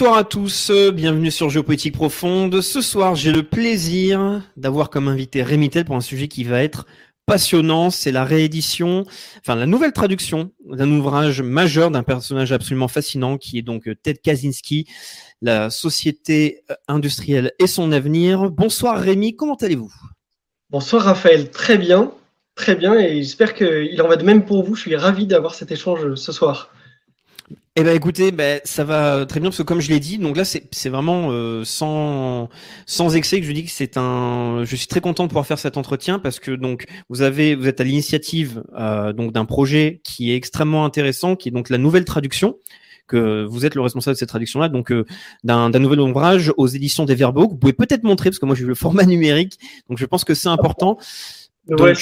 Bonsoir à tous, euh, bienvenue sur Géopolitique Profonde. Ce soir, j'ai le plaisir d'avoir comme invité Rémi Tel pour un sujet qui va être passionnant. C'est la réédition, enfin la nouvelle traduction d'un ouvrage majeur d'un personnage absolument fascinant qui est donc euh, Ted Kaczynski, la société euh, industrielle et son avenir. Bonsoir Rémi, comment allez-vous? Bonsoir Raphaël, très bien, très bien, et j'espère qu'il en va de même pour vous. Je suis ravi d'avoir cet échange ce soir. Eh ben écoutez, ben, ça va très bien parce que comme je l'ai dit, donc là c'est c'est vraiment euh, sans sans excès que je dis que c'est un. Je suis très content de pouvoir faire cet entretien parce que donc vous avez vous êtes à l'initiative euh, donc d'un projet qui est extrêmement intéressant, qui est donc la nouvelle traduction que vous êtes le responsable de cette traduction-là, donc euh, d'un d'un nouvel ouvrage aux éditions des Verbaux que vous pouvez peut-être montrer parce que moi j'ai le format numérique, donc je pense que c'est important. Donc, Ouais,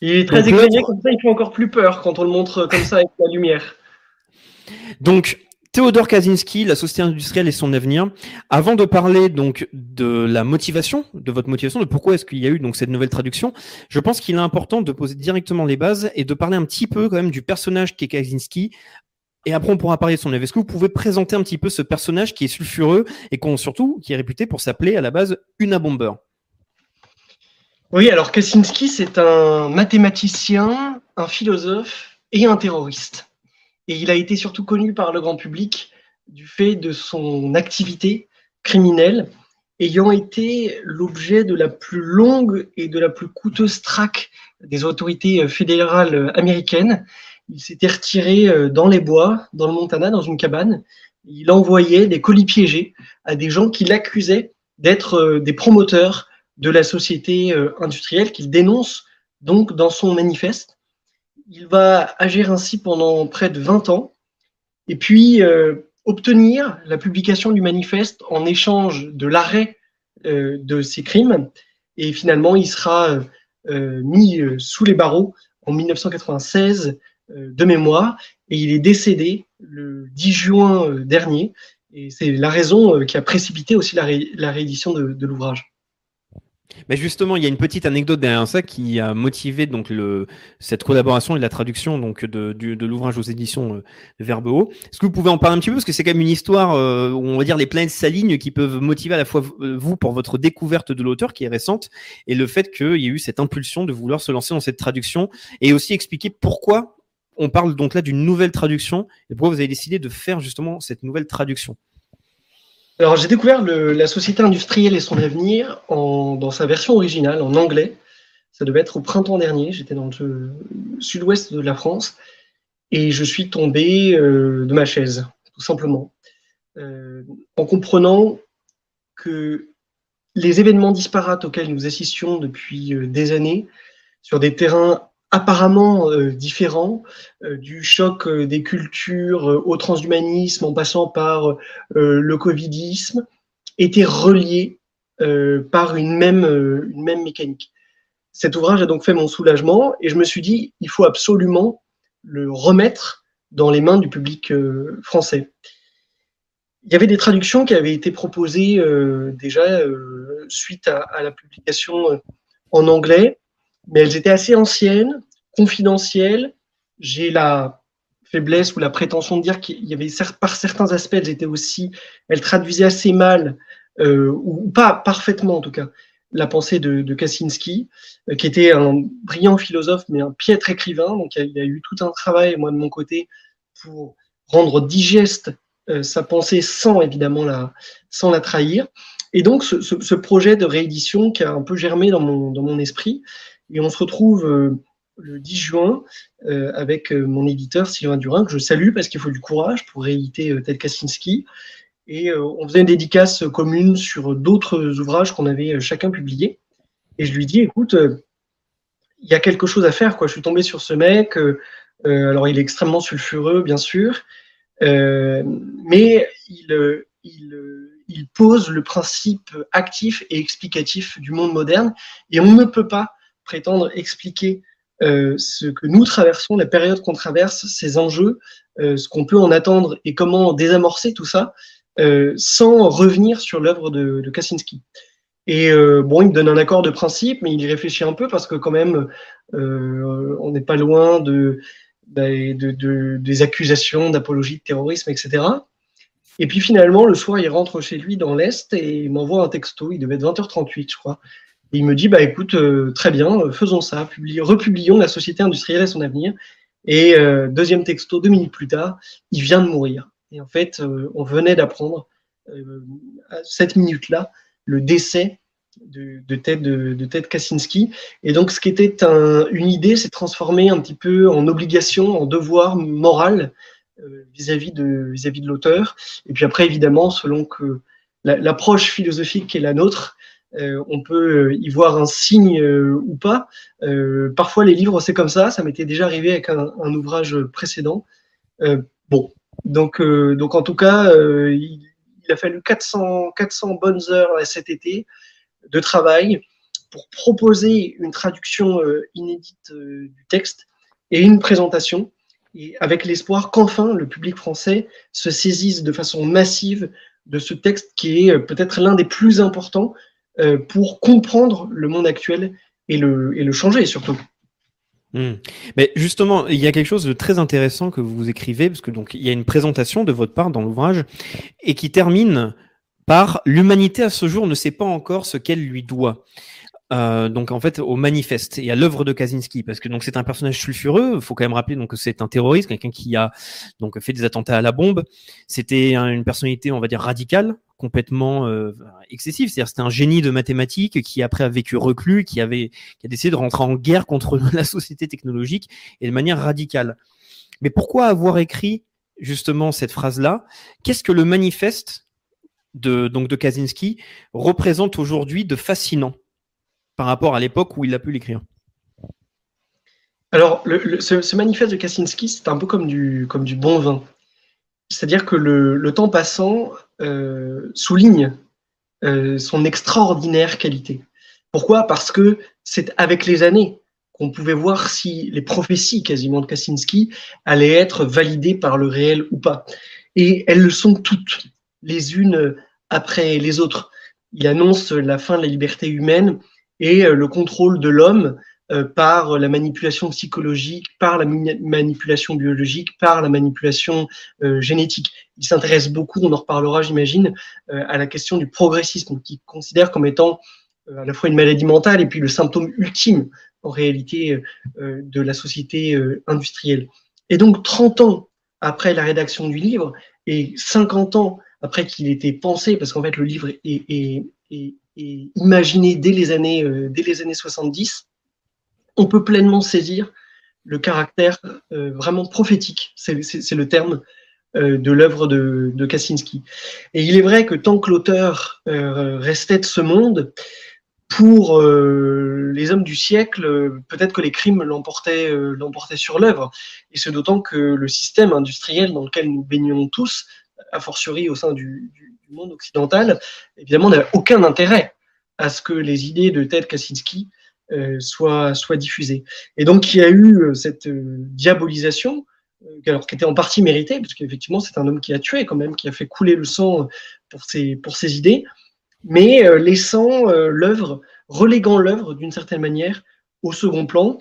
il est très éclairé, comme ça il fait encore plus peur quand on le montre comme ça avec la lumière. Donc, Théodore Kaczynski, la société industrielle et son avenir. Avant de parler donc de la motivation, de votre motivation, de pourquoi est-ce qu'il y a eu donc cette nouvelle traduction, je pense qu'il est important de poser directement les bases et de parler un petit peu quand même du personnage qui est Kaczynski. Et après, on pourra parler de son œuvre. Est-ce que vous pouvez présenter un petit peu ce personnage qui est sulfureux et surtout qui est réputé pour s'appeler à la base Una Bomber? Oui, alors Kaczynski, c'est un mathématicien, un philosophe et un terroriste. Et il a été surtout connu par le grand public du fait de son activité criminelle, ayant été l'objet de la plus longue et de la plus coûteuse traque des autorités fédérales américaines. Il s'était retiré euh, dans les bois, dans le Montana, dans une cabane. Il envoyait des colis piégés à des gens qui l'accusaient d'être euh, des promoteurs de la société euh, industrielle qu'il dénonce donc dans son manifeste. Il va agir ainsi pendant près de 20 ans et puis euh, obtenir la publication du manifeste en échange de l'arrêt euh, de ses crimes. Et finalement, il sera euh, mis sous les barreaux en 1996 euh, de mémoire et il est décédé le 10 juin dernier. Et c'est la raison qui a précipité aussi la, ré- la réédition de l'ouvrage. Mais justement, il y a une petite anecdote derrière ça qui a motivé donc cette collaboration et la traduction donc de, l'ouvrage aux éditions euh, Verbeo. Est-ce que vous pouvez en parler un petit peu? Parce que c'est quand même une histoire euh, où on va dire les planètes s'alignent qui peuvent motiver à la fois euh, vous pour votre découverte de l'auteur qui est récente et le fait qu'il y ait eu cette impulsion de vouloir se lancer dans cette traduction et aussi expliquer pourquoi on parle donc là d'une nouvelle traduction et pourquoi vous avez décidé de faire justement cette nouvelle traduction. Alors, j'ai découvert la société industrielle et son avenir en, dans sa version originale, en anglais. Ça devait être au printemps dernier. J'étais dans le sud-ouest de la France et je suis tombé euh, de ma chaise, tout simplement, Euh, en comprenant que les événements disparates auxquels nous assistions depuis euh, des années, sur des terrains apparemment euh, différents, euh, du choc euh, des cultures au transhumanisme, en passant par le covidisme, étaient reliés par une même, mécanique. Cet ouvrage a donc fait mon soulagement et je me suis dit, il faut absolument le remettre dans les mains du public français. Il y avait des traductions qui avaient été proposées déjà suite à, la publication en anglais, mais elles étaient assez anciennes, confidentielles. J'ai la faiblesse ou la prétention de dire qu'il y avait par certains aspects, elles étaient aussi, elles traduisaient assez mal euh, ou pas parfaitement en tout cas la pensée de, Kaczynski, euh, qui était un brillant philosophe mais un piètre écrivain. Donc il y a, eu tout un travail moi de mon côté pour rendre digeste euh, sa pensée sans évidemment la sans la trahir. Et donc ce, ce- ce projet de réédition qui a un peu germé dans mon dans mon esprit et on se retrouve euh, le 10 juin avec mon éditeur Sylvain Durin, que je salue parce qu'il faut du courage pour rééditer Ted Kaczynski. Et on faisait une dédicace commune sur d'autres ouvrages qu'on avait chacun publiés. Et je lui dis, écoute, il y a quelque chose à faire. Quoi. Je suis tombé sur ce mec. alors, il est extrêmement sulfureux, bien sûr. mais il pose le principe actif et explicatif du monde moderne. Et on ne peut pas prétendre expliquer euh, ce que nous traversons, la période qu'on traverse, ces enjeux, euh, ce qu'on peut en attendre et comment désamorcer tout ça, euh, sans revenir sur l'œuvre de, Kaczynski. Et bon, il me donne un accord de principe, mais il y réfléchit un peu parce que quand même, on n'est pas loin de des accusations d'apologie de terrorisme, etc. Et puis finalement, le soir, il rentre chez lui dans l'Est et il m'envoie un texto. Il devait être 20h38, je crois. Et il me dit, bah écoute, euh, très bien, euh, faisons ça, republions la société industrielle et son avenir. Et euh, deuxième texto, deux minutes plus tard, il vient de mourir. Et en fait, on venait d'apprendre à cette minute-là le décès de, de, Ted, Kaczynski. Et donc, ce qui était une idée s'est transformé un petit peu en obligation, en devoir moral vis-à-vis de, vis-à-vis de l'auteur. Et puis après, évidemment, selon que l'approche philosophique qui est la nôtre, euh, on peut y voir un signe euh, ou pas. parfois, les livres, c'est comme ça. Ça m'était déjà arrivé avec un, ouvrage précédent. bon, donc, donc en tout cas, il, a fallu 400, 400 bonnes heures cet été de travail pour proposer une traduction inédite du texte et une présentation et avec l'espoir qu'enfin le public français se saisisse de façon massive de ce texte qui est euh, peut-être l'un des plus importants euh, pour comprendre le monde actuel et le, changer surtout. Hmm. Mais justement, il y a quelque chose de très intéressant que vous écrivez, parce que donc il y a une présentation de votre part dans l'ouvrage, et qui termine par l'humanité à ce jour ne sait pas encore ce qu'elle lui doit. Euh, donc en fait au manifeste et à l'œuvre de Kaczynski parce que donc c'est un personnage sulfureux. Il faut quand même rappeler donc que c'est un terroriste, quelqu'un qui a donc fait des attentats à la bombe. C'était une personnalité on va dire radicale, complètement euh. C'est-à-dire c'était un génie de mathématiques qui après a vécu reclus, qui a décidé de rentrer en guerre contre la société technologique et de manière radicale. Mais pourquoi avoir écrit justement cette phrase-là? Qu'est-ce que le manifeste de donc de Kaczynski représente aujourd'hui de fascinant par rapport à l'époque où il a pu l'écrire? Alors, ce, manifeste de Kaczynski, c'est un peu comme du bon vin. C'est-à-dire que le, temps passant euh, souligne euh, son extraordinaire qualité. Pourquoi? Parce que c'est avec les années qu'on pouvait voir si les prophéties quasiment de Kaczynski allaient être validées par le réel ou pas. Et elles le sont toutes, les unes après les autres. Il annonce la fin de la liberté humaine et euh, le contrôle de l'homme par la manipulation psychologique, par la manipulation biologique, par la manipulation euh, génétique. Il s'intéresse beaucoup, on en reparlera j'imagine, à la question du progressisme, qu'il considère comme étant à la fois une maladie mentale et puis le symptôme ultime en réalité de la société industrielle. Et donc 30 ans après la rédaction du livre et 50 ans après qu'il ait été pensé, parce qu'en fait le livre est, est, imaginé dès les années, euh, dès les années 70, on peut pleinement saisir le caractère euh, vraiment prophétique, c'est le terme euh, de l'œuvre de, Kaczynski. Et il est vrai que tant que l'auteur restait de ce monde, pour les hommes du siècle, peut-être que les crimes l'emportaient l'emportaient sur l'œuvre. Et c'est d'autant que le système industriel dans lequel nous baignons tous, a fortiori au sein du, du, monde occidental, évidemment, n'a aucun intérêt à ce que les idées de Ted Kaczynski euh, soient, soient diffusées. Et donc, il y a eu euh, cette euh, diabolisation, alors qui était en partie méritée, parce qu'effectivement, c'est un homme qui a tué quand même, qui a fait couler le sang pour ses, idées, mais laissant l'œuvre, reléguant l'œuvre d'une certaine manière au second plan.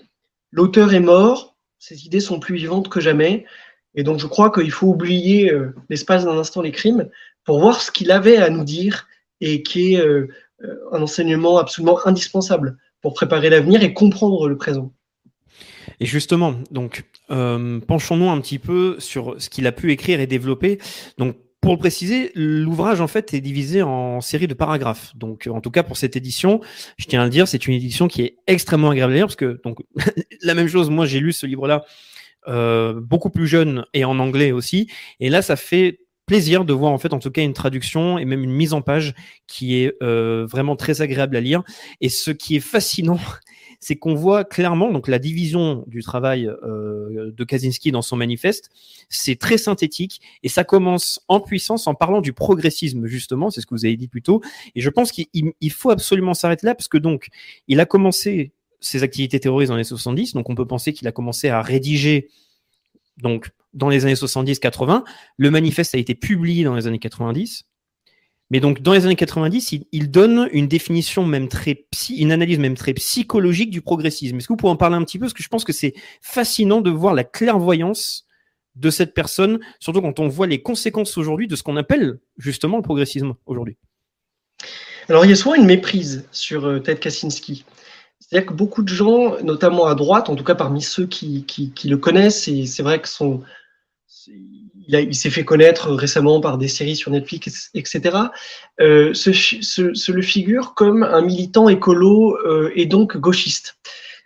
L'auteur est mort, ses idées sont plus vivantes que jamais, et donc je crois qu'il faut oublier l'espace d'un instant les crimes pour voir ce qu'il avait à nous dire et qui est un enseignement absolument indispensable pour préparer l'avenir et comprendre le présent. Et justement, donc, euh, penchons-nous un petit peu sur ce qu'il a pu écrire et développer. Donc, pour le préciser, l'ouvrage en fait est divisé en séries de paragraphes. Donc, en tout cas pour cette édition, je tiens à le dire, c'est une édition qui est extrêmement agréable à lire parce que donc la même chose. Moi, j'ai lu ce livre-là euh, beaucoup plus jeune et en anglais aussi, et là, ça fait plaisir de voir en fait en tout cas une traduction et même une mise en page qui est euh, vraiment très agréable à lire. Et ce qui est fascinant, c'est qu'on voit clairement donc la division du travail euh, de Kaczynski dans son manifeste. C'est très synthétique et ça commence en puissance en parlant du progressisme justement, c'est ce que vous avez dit plus tôt. Et je pense qu'il faut absolument s'arrêter là parce que donc il a commencé ses activités terroristes dans les 70, donc on peut penser qu'il a commencé à rédiger donc dans les années 70-80. Le manifeste a été publié dans les années 90. Mais donc, dans les années 90, il, donne une définition même très une analyse même très psychologique du progressisme. Est-ce que vous pouvez en parler un petit peu? Parce que je pense que c'est fascinant de voir la clairvoyance de cette personne, surtout quand on voit les conséquences aujourd'hui de ce qu'on appelle justement le progressisme aujourd'hui. Alors, il y a souvent une méprise sur euh, Ted Kaczynski. C'est-à-dire que beaucoup de gens, notamment à droite, en tout cas parmi ceux qui, le connaissent, et c'est vrai que s'est fait connaître récemment par des séries sur Netflix, etc., euh, se, le figure comme un militant écolo euh, et donc gauchiste.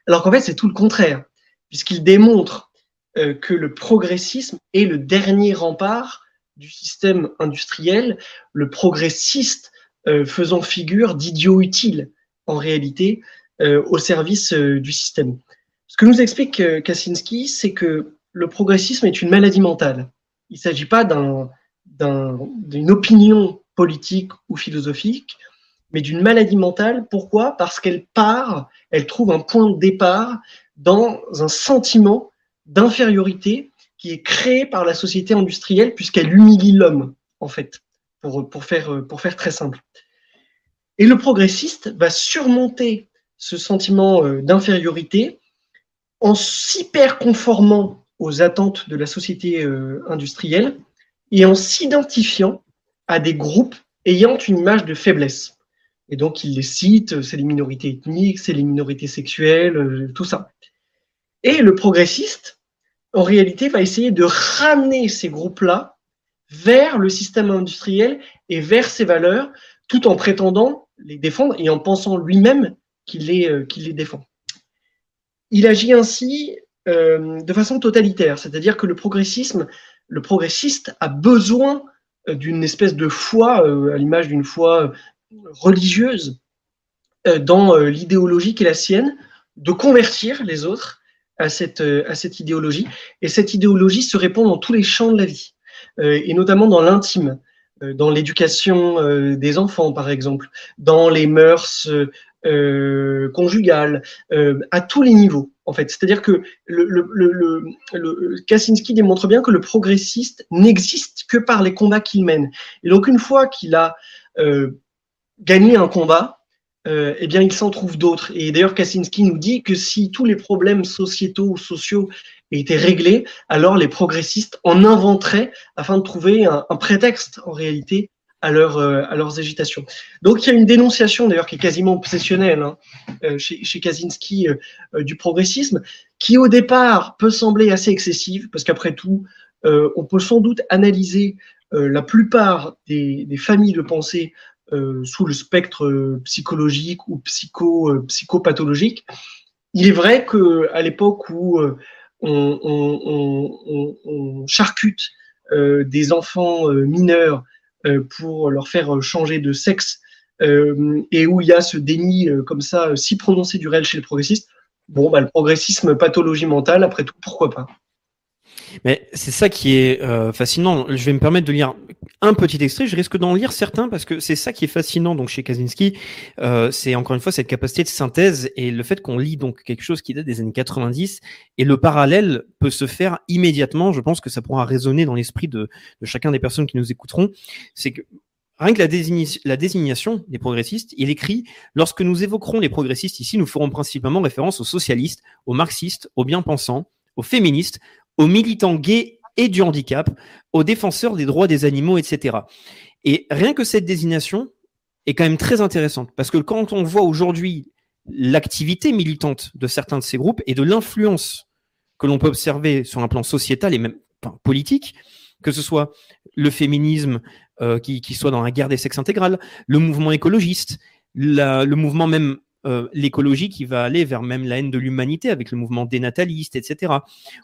Alors qu'en fait, c'est tout le contraire, puisqu'il démontre euh, que le progressisme est le dernier rempart du système industriel, le progressiste faisant figure d'idiot utile, en réalité, au service du système. Ce que nous explique Kaczynski, c'est que le progressisme est une maladie mentale. Il ne s'agit pas d'une opinion politique ou philosophique, mais d'une maladie mentale. Pourquoi? Parce qu'elle part, elle trouve un point de départ dans un sentiment d'infériorité qui est créé par la société industrielle puisqu'elle humilie l'homme, en fait, pour, pour, faire, pour faire très simple. Et le progressiste va surmonter ce sentiment euh, d'infériorité en s'hyper conformant aux attentes de la société euh, industrielle et en s'identifiant à des groupes ayant une image de faiblesse. Et donc, il les cite, c'est les minorités ethniques, c'est les minorités sexuelles, euh, tout ça. Et le progressiste, en réalité, va essayer de ramener ces groupes-là vers le système industriel et vers ses valeurs, tout en prétendant les défendre et en pensant lui-même euh, qu'il les défend. Il agit ainsi euh, de façon totalitaire, c'est-à-dire que le progressisme, progressiste a besoin euh, d'une espèce de foi, à l'image d'une foi religieuse, dans l'idéologie qui est la sienne, de convertir les autres à cette, à cette idéologie. Et cette idéologie se répand dans tous les champs de la vie, et notamment dans l'intime, dans l'éducation des enfants, par exemple, dans les mœurs conjugales, à tous les niveaux en fait. C'est-à-dire que Kaczynski démontre bien que le progressiste n'existe que par les combats qu'il mène. Et donc, une fois qu'il a euh, gagné un combat, euh, eh bien, il s'en trouve d'autres. Et d'ailleurs, Kaczynski nous dit que si tous les problèmes sociétaux ou sociaux étaient réglés, alors les progressistes en inventeraient afin de trouver un prétexte, en réalité, à, leur, euh, à leurs agitations. Donc il y a une dénonciation d'ailleurs qui est quasiment obsessionnelle hein, euh, chez, Kaczynski euh, du progressisme, qui au départ peut sembler assez excessive, parce qu'après tout, on peut sans doute analyser la plupart des, familles de pensée sous le spectre psychologique ou psycho, psychopathologique. Il est vrai qu'à l'époque où on, charcute des enfants mineurs pour leur faire changer de sexe euh, et où il y a ce déni euh, comme ça si prononcé du réel chez le progressiste, bon, bah, le progressisme, pathologie mentale, après tout, pourquoi pas mais c'est ça qui est fascinant. Je vais me permettre de lire un petit extrait. Je risque d'en lire certains parce que c'est ça qui est fascinant donc chez Kaczynski. c'est encore une fois cette capacité de synthèse et le fait qu'on lit donc quelque chose qui date des années 90 et le parallèle peut se faire immédiatement. Je pense que ça pourra résonner dans l'esprit de, chacun des personnes qui nous écouteront. C'est que Rien que la, désignation des progressistes, il écrit Lorsque nous évoquerons les progressistes ici, nous ferons principalement référence aux socialistes, aux marxistes, aux bien-pensants, aux féministes, aux militants gays et du handicap, aux défenseurs des droits des animaux, etc. Et rien que cette désignation est quand même très intéressante, parce que quand on voit aujourd'hui l'activité militante de certains de ces groupes et de l'influence que l'on peut observer sur un plan sociétal et même politique, que ce soit le féminisme euh, qui, soit dans la guerre des sexes intégrales, le mouvement écologiste, le mouvement même euh, l'écologie qui va aller vers même la haine de l'humanité avec le mouvement dénataliste, etc.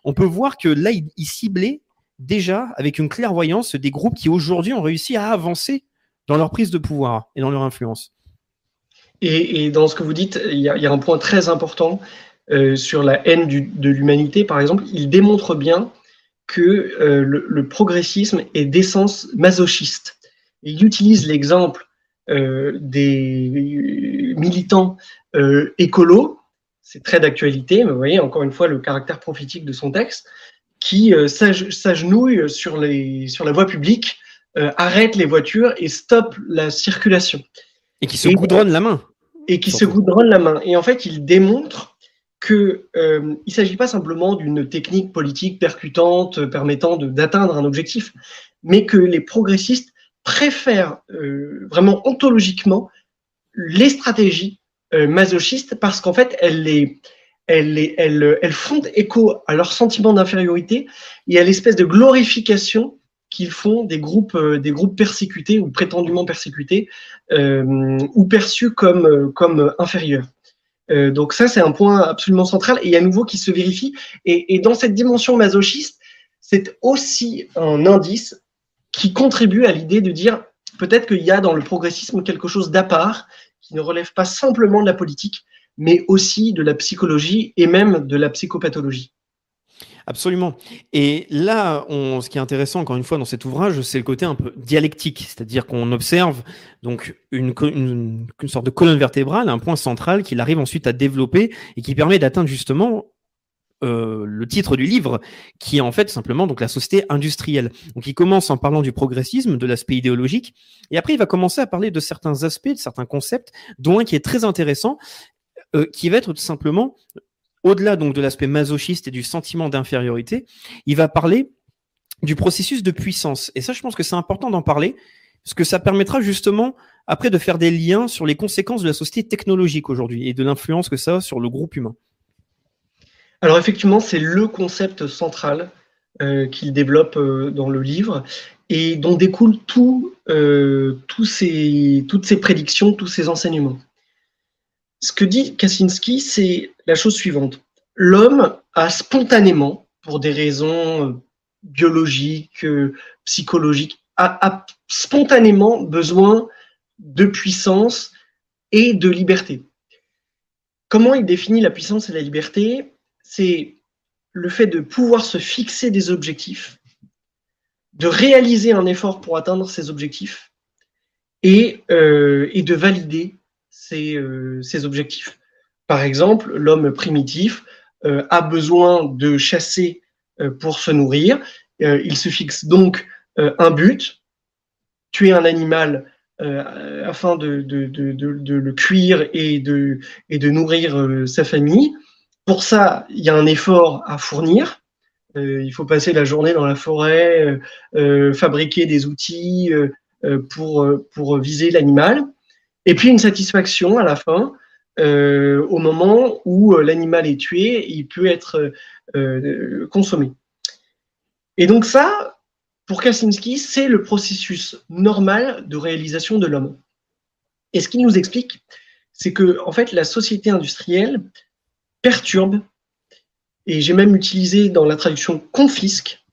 On peut voir que là, il, ciblait déjà avec une clairvoyance des groupes qui aujourd'hui ont réussi à avancer dans leur prise de pouvoir et dans leur influence. Et, dans ce que vous dites, il y a, un point très important euh, sur la haine de l'humanité, par exemple. Il démontre bien que euh, le, progressisme est d'essence masochiste. Il utilise l'exemple des militants euh, écolos, c'est très d'actualité, mais vous voyez encore une fois le caractère prophétique de son texte, qui euh, s'agenouille sur, les, sur la voie publique, euh, arrête les voitures et stoppe la circulation. Et qui se et, goudronne la main. Et qui se goudronne la main. Et en fait, il démontre qu'il euh, ne s'agit pas simplement d'une technique politique percutante permettant d'atteindre un objectif, mais que les progressistes préfèrent euh, vraiment ontologiquement les stratégies euh, masochistes parce qu'en fait, elles, les, elles, les, elles, elles font écho à leur sentiment d'infériorité et à l'espèce de glorification qu'ils font des groupes, euh, des groupes persécutés ou prétendument persécutés euh, ou perçus comme, euh, comme inférieurs. Euh, donc ça, c'est un point absolument central et à nouveau qui se vérifie. Et, et dans cette dimension masochiste, c'est aussi un indice qui contribue à l'idée de dire peut-être qu'il y a dans le progressisme quelque chose d'à part qui ne relève pas simplement de la politique, mais aussi de la psychologie et même de la psychopathologie. Absolument. Et là, on, ce qui est intéressant, encore une fois, dans cet ouvrage, c'est le côté un peu dialectique, c'est-à-dire qu'on observe donc une, sorte de colonne vertébrale, un point central qu'il arrive ensuite à développer et qui permet d'atteindre justement euh, le titre du livre, qui est en fait simplement donc la société industrielle. Donc il commence en parlant du progressisme, de l'aspect idéologique, et après il va commencer à parler de certains aspects, de certains concepts, dont un qui est très intéressant, euh, qui va être tout simplement au-delà donc de l'aspect masochiste et du sentiment d'infériorité, il va parler du processus de puissance. Et ça, je pense que c'est important d'en parler, parce que ça permettra justement après de faire des liens sur les conséquences de la société technologique aujourd'hui et de l'influence que ça a sur le groupe humain. Alors effectivement, c'est le concept central euh, qu'il développe euh, dans le livre et dont découlent tout, euh, toutes ces prédictions, tous ces enseignements. Ce que dit Kaczynski, c'est la chose suivante. L'homme a spontanément, pour des raisons biologiques, psychologiques, a spontanément besoin de puissance et de liberté. Comment il définit la puissance et la liberté? C'est le fait de pouvoir se fixer des objectifs, de réaliser un effort pour atteindre ces objectifs et, euh, de valider ces, euh, ces objectifs. Par exemple, l'homme primitif euh, a besoin de chasser pour se nourrir. Il se fixe donc un but, tuer un animal afin de, le cuire et de nourrir sa famille. Pour ça, il y a un effort à fournir. il faut passer la journée dans la forêt, fabriquer des outils pour, pour viser l'animal et puis une satisfaction à la fin, euh, au moment où euh, l'animal est tué, il peut être euh, consommé. Et donc ça, pour Kaczynski, c'est le processus normal de réalisation de l'homme. Et ce qu'il nous explique, c'est que en fait, la société industrielle perturbe, et j'ai même utilisé dans la traduction confisque,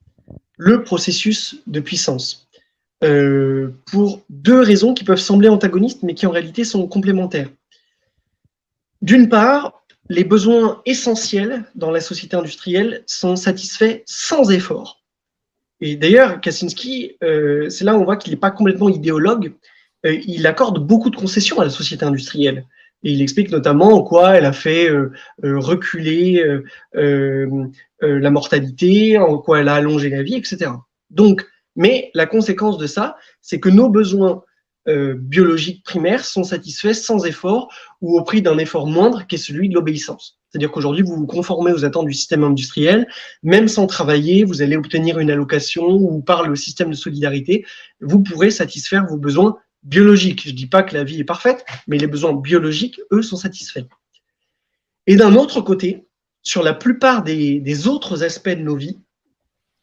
le processus de puissance. Euh, pour deux raisons qui peuvent sembler antagonistes, mais qui en réalité sont complémentaires. D'une part, les besoins essentiels dans la société industrielle sont satisfaits sans effort. Et d'ailleurs, Kaczynski, euh, c'est là où on voit qu'il n'est pas complètement idéologue. Euh, il accorde beaucoup de concessions à la société industrielle. Il explique notamment en quoi elle a fait euh, euh reculer la mortalité, en quoi elle a allongé la vie, etc. Donc, mais la conséquence de ça, c'est que nos besoins euh, biologiques primaires sont satisfaits sans effort ou au prix d'un effort moindre qui est celui de l'obéissance. C'est-à-dire qu'aujourd'hui, vous vous conformez aux attentes du système industriel, même sans travailler, vous allez obtenir une allocation ou par le système de solidarité, vous pourrez satisfaire vos besoins biologiques. Je ne dis pas que la vie est parfaite, mais les besoins biologiques, eux, sont satisfaits. Et d'un autre côté, sur la plupart des, autres aspects de nos vies,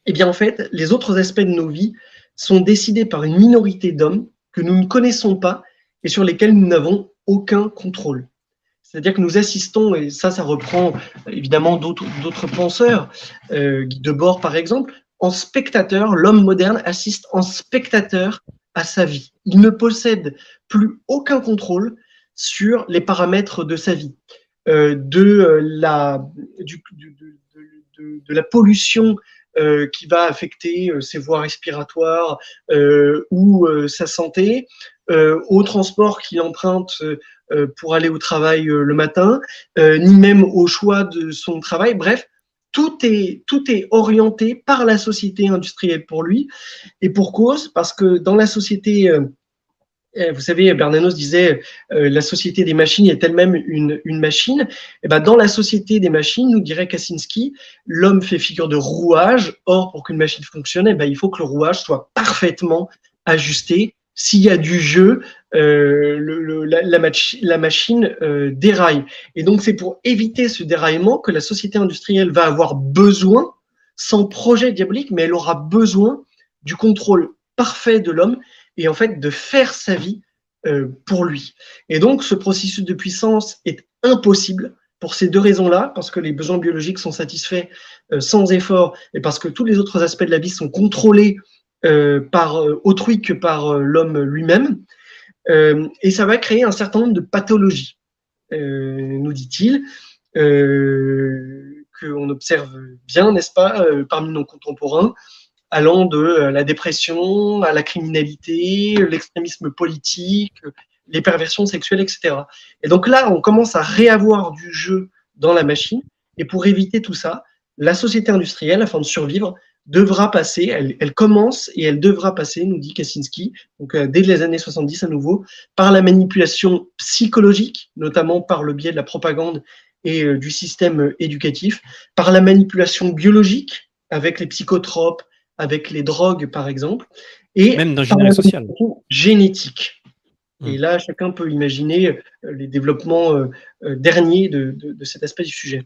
eh bien, en fait, les autres aspects de nos vies sont décidés par une minorité d'hommes que nous ne connaissons pas et sur lesquels nous n'avons aucun contrôle. C'est-à-dire que nous assistons, et ça, ça reprend évidemment d'autres penseurs, euh, Guy Debord par exemple, en spectateur, l'homme moderne assiste en spectateur à sa vie. Il ne possède plus aucun contrôle sur les paramètres de sa vie, euh, de, euh, de, la pollution euh, qui va affecter ses voies respiratoires ou sa santé, au transport qu'il emprunte pour aller au travail le matin, ni même au choix de son travail. Bref, tout est, orienté par la société industrielle pour lui, et pour cause, parce que dans la société eh, vous savez, Bernanos disait euh, la société des machines est elle-même une, une machine. Et eh ben, dans la société des machines, nous dirait Kaczynski, l'homme fait figure de rouage. Or, pour qu'une machine fonctionne, eh ben, il faut que le rouage soit parfaitement ajusté. S'il y a du jeu, euh, la, machine euh, déraille. Et donc, c'est pour éviter ce déraillement que la société industrielle va avoir besoin, sans projet diabolique, mais elle aura besoin du contrôle parfait de l'homme et en fait de faire sa vie euh, pour lui. Et donc ce processus de puissance est impossible pour ces deux raisons-là, parce que les besoins biologiques sont satisfaits sans effort et parce que tous les autres aspects de la vie sont contrôlés par autrui que par l'homme lui-même. Et ça va créer un certain nombre de pathologies, nous dit-il, qu'on observe bien, n'est-ce pas, parmi nos contemporains, allant de euh, la dépression à la criminalité, l'extrémisme politique, les perversions sexuelles, etc. Et donc là, on commence à réavoir du jeu dans la machine. Et pour éviter tout ça, la société industrielle, afin de survivre, devra passer, elle, commence et elle devra passer, nous dit Kaczynski, donc euh, dès les années 70 à nouveau, par la manipulation psychologique, notamment par le biais de la propagande et euh, du système éducatif, par la manipulation biologique avec les psychotropes, avec les drogues, par exemple, et même d'ingénierie sociale. Génétique. Et hmm. là, chacun peut imaginer euh, les développements euh, euh, derniers de, de, cet aspect du sujet.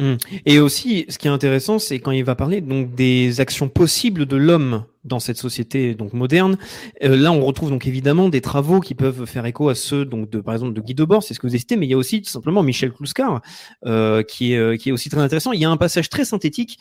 Hmm. Et aussi, ce qui est intéressant, c'est quand il va parler donc des actions possibles de l'homme dans cette société donc moderne. là, on retrouve donc évidemment des travaux qui peuvent faire écho à ceux donc de par exemple de Guy Debord, c'est ce que vous avez cité, mais il y a aussi tout simplement Michel Kluskar euh, qui est qui est aussi très intéressant. Il y a un passage très synthétique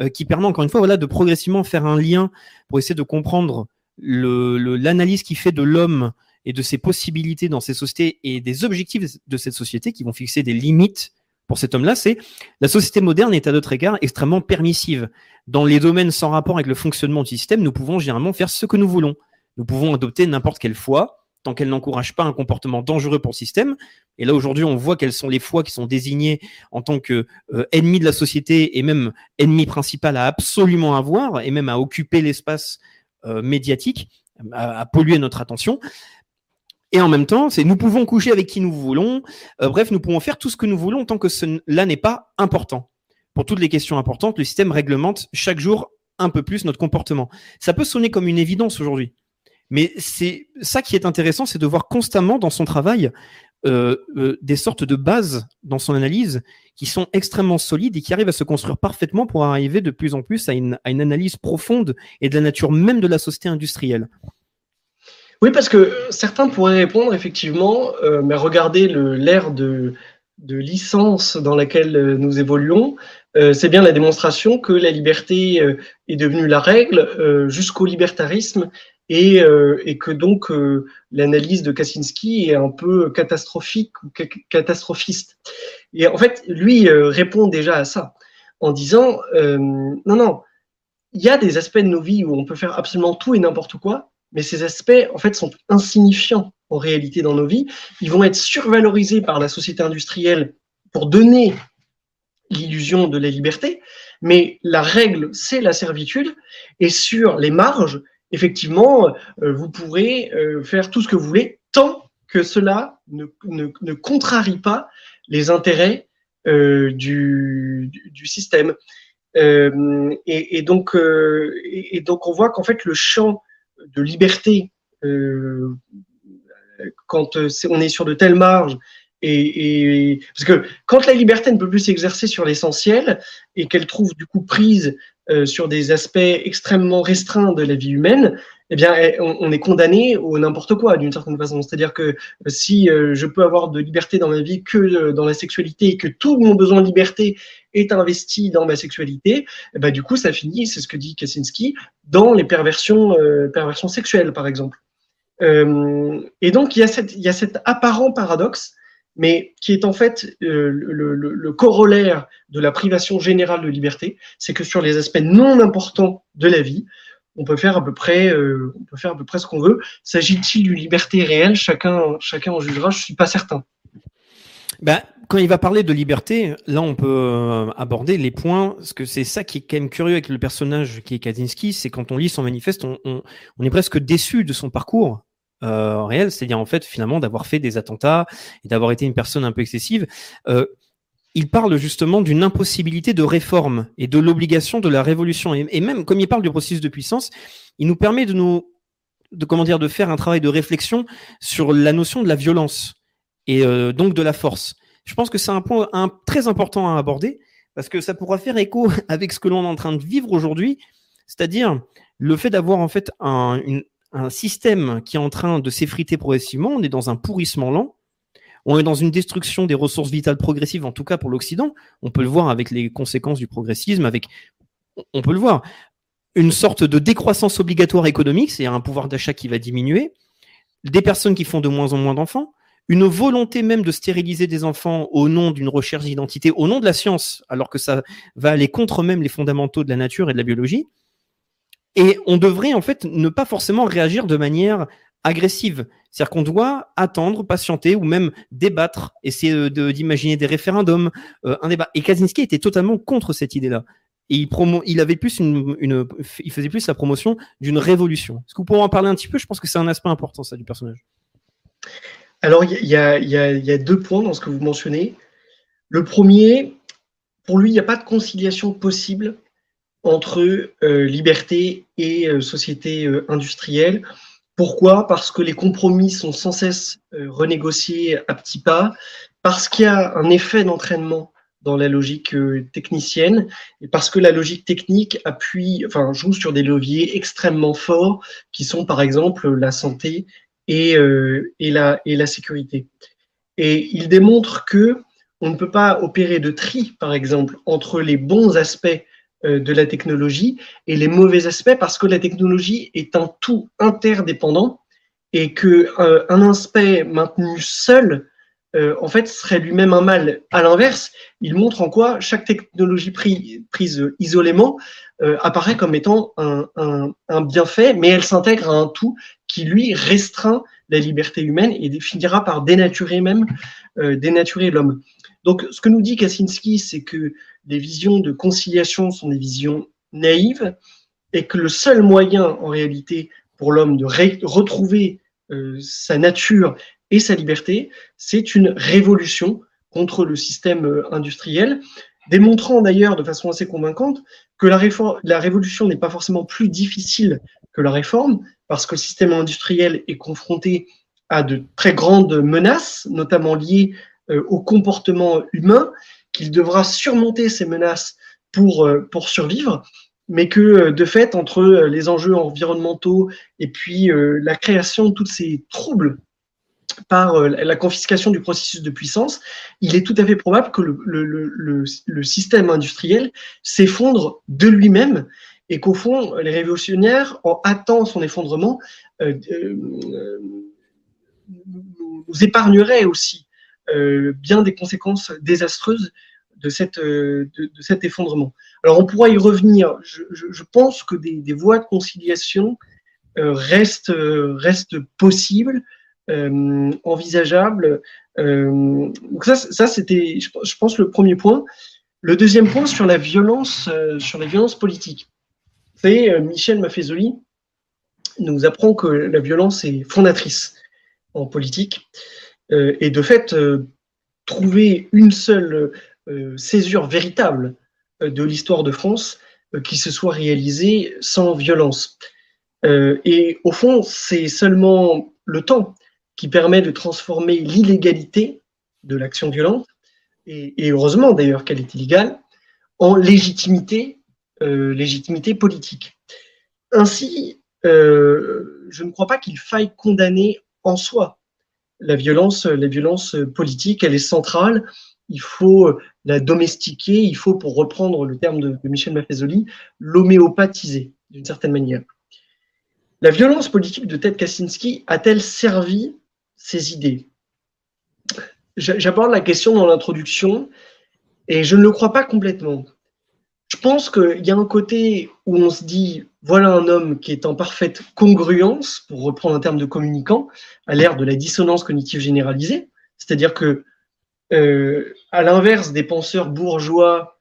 euh, qui permet encore une fois voilà, de progressivement faire un lien pour essayer de comprendre l'analyse le, qui fait de l'homme et de ses possibilités dans ces sociétés et des objectifs de cette société qui vont fixer des limites pour cet homme-là, c'est la société moderne est à d'autres égards extrêmement permissive. Dans les domaines sans rapport avec le fonctionnement du système, nous pouvons généralement faire ce que nous voulons. Nous pouvons adopter n'importe quelle foi, tant qu'elle n'encourage pas un comportement dangereux pour le système. Et là, aujourd'hui, on voit quelles sont les fois qui sont désignées en tant que euh, ennemis de la société et même ennemis principal à absolument avoir et même à occuper l'espace euh, médiatique, à, polluer notre attention. Et en même temps, c'est nous pouvons coucher avec qui nous voulons. Euh, bref, nous pouvons faire tout ce que nous voulons tant que cela n'est pas important. Pour toutes les questions importantes, le système réglemente chaque jour un peu plus notre comportement. Ça peut sonner comme une évidence aujourd'hui. Mais c'est ça qui est intéressant, c'est de voir constamment dans son travail euh, euh, des sortes de bases dans son analyse qui sont extrêmement solides et qui arrivent à se construire parfaitement pour arriver de plus en plus à une, à une analyse profonde et de la nature même de la société industrielle. Oui, parce que certains pourraient répondre effectivement, euh, mais regardez l'ère de, de licence dans laquelle nous évoluons, euh, c'est bien la démonstration que la liberté euh, est devenue la règle euh, jusqu'au libertarisme et, et, que donc l'analyse de Kaczynski est un peu catastrophique ou catastrophiste. Et en fait, lui répond déjà à ça en disant non, non, il y a des aspects de nos vies où on peut faire absolument tout et n'importe quoi, mais ces aspects en fait sont insignifiants en réalité dans nos vies. Ils vont être survalorisés par la société industrielle pour donner l'illusion de la liberté, mais la règle, c'est la servitude, et sur les marges, effectivement, euh, vous pourrez euh, faire tout ce que vous voulez, tant que cela ne, ne, contrarie pas les intérêts euh, du, du, système. Et, donc, et, donc, on voit qu'en fait, le champ de liberté, quand on est sur de telles marges et, parce que quand la liberté ne peut plus s'exercer sur l'essentiel et qu'elle trouve du coup prise sur des aspects extrêmement restreints de la vie humaine, eh bien, eh, on, est condamné au n'importe quoi d'une certaine façon. C'est-à-dire que si je peux avoir de liberté dans ma vie que dans la sexualité et que tout mon besoin de liberté est investi dans ma sexualité, eh ben, du coup, ça finit, c'est ce que dit Kaczynski, dans les perversions, perversions sexuelles, par exemple. et donc, il y, a cet apparent paradoxe mais qui est en fait euh, le, corollaire de la privation générale de liberté, c'est que sur les aspects non importants de la vie, on peut faire à peu près, euh, on peut faire à peu près ce qu'on veut. S'agit-il d'une liberté réelle? Chacun, chacun en jugera. Je suis pas certain. Ben, quand il va parler de liberté, là, on peut euh, aborder les points, parce que c'est ça qui est quand même curieux avec le personnage qui est Kaczynski, c'est quand on lit son manifeste, on, est presque déçu de son parcours euh, réel, c'est-à-dire en fait finalement d'avoir fait des attentats et d'avoir été une personne un peu excessive. Il parle justement d'une impossibilité de réforme et de l'obligation de la révolution. Et, même comme il parle du processus de puissance, il nous permet de nous, de comment dire, de faire un travail de réflexion sur la notion de la violence et euh, donc de la force. Je pense que c'est un point très important à aborder parce que ça pourra faire écho avec ce que l'on est en train de vivre aujourd'hui, c'est-à-dire le fait d'avoir en fait un, un système qui est en train de s'effriter progressivement, on est dans un pourrissement lent, on est dans une destruction des ressources vitales progressives, en tout cas pour l'Occident. On peut le voir avec les conséquences du progressisme, avec, on peut le voir, une sorte de décroissance obligatoire économique, c'est un pouvoir d'achat qui va diminuer, des personnes qui font de moins en moins d'enfants, une volonté même de stériliser des enfants au nom d'une recherche d'identité, au nom de la science, alors que ça va aller contre même les fondamentaux de la nature et de la biologie. Et on devrait en fait ne pas forcément réagir de manière agressive. C'est-à-dire qu'on doit attendre, patienter ou même débattre, essayer d'imaginer des référendums, euh, un débat. Et Kaczynski était totalement contre cette idée-là. Il, avait plus il faisait plus la promotion d'une révolution. Est-ce que vous pourrez en parler un petit peu? Je pense que c'est un aspect important ça du personnage. Alors il y a, deux points dans ce que vous mentionnez. Le premier, pour lui, il n'y a pas de conciliation possible entre euh, liberté et euh, société industrielle. Pourquoi? Parce que les compromis sont sans cesse renégociés à petits pas, parce qu'il y a un effet d'entraînement dans la logique technicienne, et parce que la logique technique appuie, enfin, joue sur des leviers extrêmement forts, qui sont par exemple la santé et, et, la, et la sécurité. Et il démontre que on ne peut pas opérer de tri, par exemple, entre les bons aspects euh, de la technologie et les mauvais aspects parce que la technologie est un tout interdépendant et que euh, un aspect maintenu seul euh, en fait serait lui-même un mal. À l'inverse, il montre en quoi chaque technologie prise isolément apparaît comme étant un, un, bienfait, mais elle s'intègre à un tout qui lui restreint la liberté humaine et finira par dénaturer même dénaturer l'homme. Donc, ce que nous dit Kaczynski, c'est que les visions de conciliation sont des visions naïves et que le seul moyen, en réalité, pour l'homme de retrouver euh, sa nature et sa liberté, c'est une révolution contre le système euh, industriel, démontrant d'ailleurs de façon assez convaincante que la, révolution n'est pas forcément plus difficile que la réforme, parce que le système industriel est confronté à de très grandes menaces, notamment liées euh, au comportement humain, qu'il devra surmonter ces menaces pour, euh, survivre, mais que euh, de fait, entre les enjeux environnementaux et puis la création de tous ces troubles par la confiscation du processus de puissance, il est tout à fait probable que le, système industriel s'effondre de lui-même et qu'au fond, les révolutionnaires, en hâtant son effondrement, nous épargneraient aussi. euh, bien des conséquences désastreuses de, cette, euh, de, cet effondrement. Alors on pourra y revenir. Je, pense que des, voies de conciliation euh, restent, restent possibles, envisageables. donc ça, c'était, je, pense, le premier point. Le deuxième point sur la violence, sur la violence politique. Savez, Michel Maffezoli nous apprend que la violence est fondatrice en politique. Euh, et de fait, euh, trouver une seule euh, césure véritable de l'histoire de France qui se soit réalisée sans violence. et au fond, c'est seulement le temps qui permet de transformer l'illégalité de l'action violente, et, heureusement d'ailleurs qu'elle est illégale, en légitimité légitimité politique. Ainsi, je ne crois pas qu'il faille condamner en soi la violence, la violence politique, elle est centrale. Il faut la domestiquer, il faut, pour reprendre le terme de, Michel Maffezoli, l'homéopathiser d'une certaine manière. La violence politique de Ted Kaczynski a-t-elle servi ses idées? J'aborde la question dans l'introduction et je ne le crois pas complètement. Je pense qu'il y a un côté où on se dit voilà un homme qui est en parfaite congruence, pour reprendre un terme de communicant, à l'ère de la dissonance cognitive généralisée. C'est-à-dire que, euh, à l'inverse des penseurs bourgeois,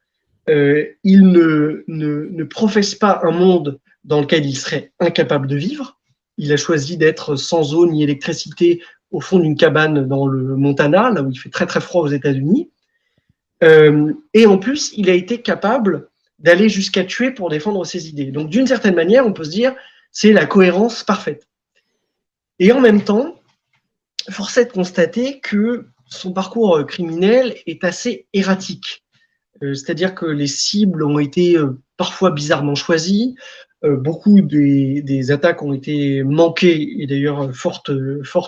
euh, il ne, ne, ne, professe pas un monde dans lequel il serait incapable de vivre. Il a choisi d'être sans eau ni électricité au fond d'une cabane dans le Montana, là où il fait très très froid aux États-Unis. Euh, et en plus, il a été capable d'aller jusqu'à tuer pour défendre ses idées. Donc d'une certaine manière, on peut se dire, c'est la cohérence parfaite. Et en même temps, force est de constater que son parcours criminel est assez erratique. Euh, c'est-à-dire que les cibles ont été euh, parfois bizarrement choisies, euh, beaucoup des, attaques ont été manquées et d'ailleurs fort,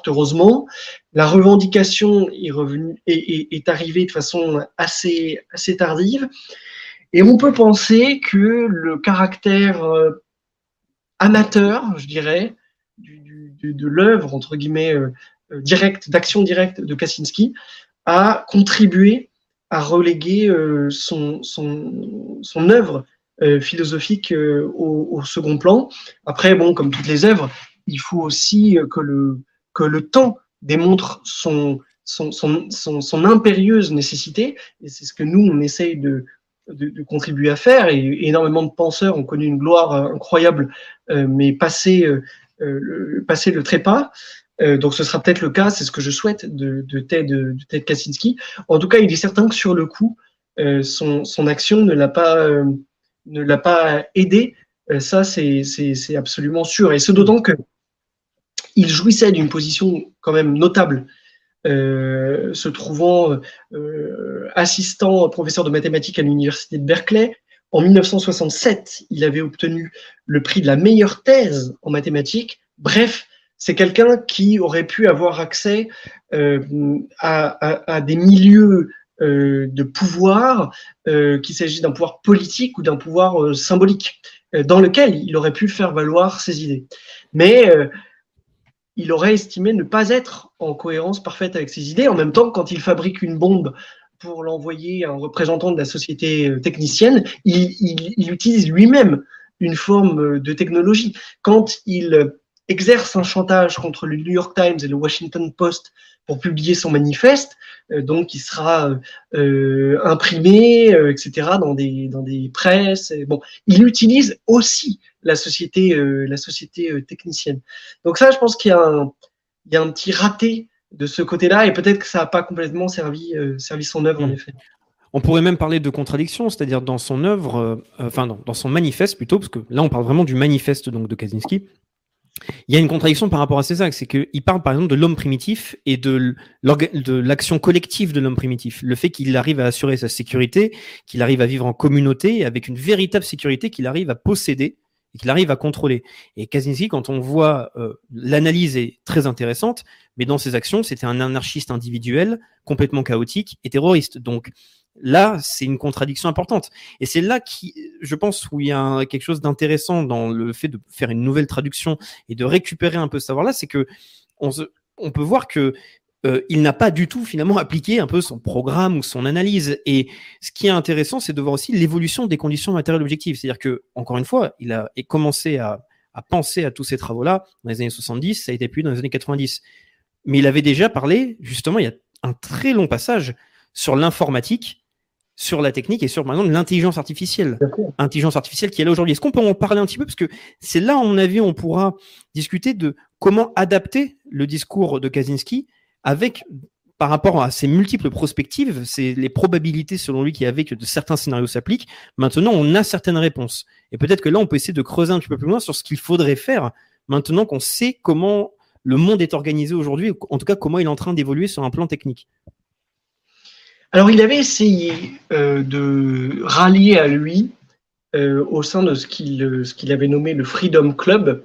heureusement. La revendication est, revenue, est, est, arrivée de façon assez tardive. Et on peut penser que le caractère euh, amateur, je dirais, de l'œuvre, entre guillemets, euh, directe, d'action directe de Kaczynski, a contribué à reléguer son, son, son œuvre euh, philosophique euh, au, second plan. Après, bon, comme toutes les œuvres, il faut aussi euh, que le, que le temps démontre son, son, son, son, impérieuse nécessité. Et c'est ce que nous, on essaye de, de, contribuer à faire. Et énormément de penseurs ont connu une gloire incroyable, mais passé, le, passé le trépas. donc ce sera peut-être le cas, c'est ce que je souhaite de, de, Ted, de Ted Kaczynski. En tout cas, il est certain que sur le coup, son, son action ne l'a pas ne l'a pas aidé, euh, ça c'est absolument sûr. Et ce d'autant que il jouissait d'une position quand même notable, euh, se trouvant euh, assistant professeur de mathématiques à l'université de Berkeley. En 1967, il avait obtenu le prix de la meilleure thèse en mathématiques. Bref, c'est quelqu'un qui aurait pu avoir accès à, des milieux euh, de pouvoir, euh, qu'il s'agisse d'un pouvoir politique ou d'un pouvoir euh, symbolique, dans lequel il aurait pu faire valoir ses idées. Mais il aurait estimé ne pas être en cohérence parfaite avec ses idées. En même temps, quand il fabrique une bombe pour l'envoyer à un représentant de la société technicienne, il utilise lui-même une forme de technologie. Quand il exerce un chantage contre le New York Times et le Washington Post pour publier son manifeste, euh, donc qui sera euh, imprimé, euh, etc., dans des, dans des presses. Bon, il utilise aussi la société, la société technicienne. Donc ça, je pense qu'il y, a un, il y a un petit raté de ce côté-là, et peut-être que ça n'a pas complètement servi, servi son œuvre, en mm. effet. On pourrait même parler de contradiction, c'est-à-dire dans son œuvre, enfin dans, dans, son manifeste plutôt, parce que là on parle vraiment du manifeste donc de Kaczynski. Il y a une contradiction par rapport à César, c'est qu'il parle par exemple de l'homme primitif et de l'action collective de l'homme primitif. Le fait qu'il arrive à assurer sa sécurité, qu'il arrive à vivre en communauté avec une véritable sécurité qu'il arrive à posséder et qu'il arrive à contrôler. Et Kaczynski, quand on voit euh, l'analyse est très intéressante, mais dans ses actions, c'était un anarchiste individuel, complètement chaotique et terroriste. Donc Là, c'est une contradiction importante. Et c'est là qui, je pense, où il y a quelque chose d'intéressant dans le fait de faire une nouvelle traduction et de récupérer un peu ce savoir-là, c'est que on, peut voir que euh, il n'a pas du tout finalement appliqué un peu son programme ou son analyse. Et ce qui est intéressant, c'est de voir aussi l'évolution des conditions matérielles objectives. C'est-à-dire que, encore une fois, il a commencé à, à penser à tous ces travaux-là dans les années 70, ça a été puis dans les années 90. Mais il avait déjà parlé, justement, il y a un très long passage sur l'informatique sur la technique et sur, par exemple, l'intelligence artificielle. Intelligence artificielle qui est là aujourd'hui. Est-ce qu'on peut en parler un petit peu? Parce que c'est là, à mon avis, on pourra discuter de comment adapter le discours de Kaczynski avec, par rapport à ces multiples prospectives, c'est les probabilités, selon lui, qu'il y avait que de certains scénarios s'appliquent. Maintenant, on a certaines réponses. Et peut-être que là, on peut essayer de creuser un petit peu plus loin sur ce qu'il faudrait faire maintenant qu'on sait comment le monde est organisé aujourd'hui, en tout cas, comment il est en train d'évoluer sur un plan technique. Alors, il avait essayé euh, de rallier à lui euh, au sein de ce qu'il ce qu'il avait nommé le Freedom Club.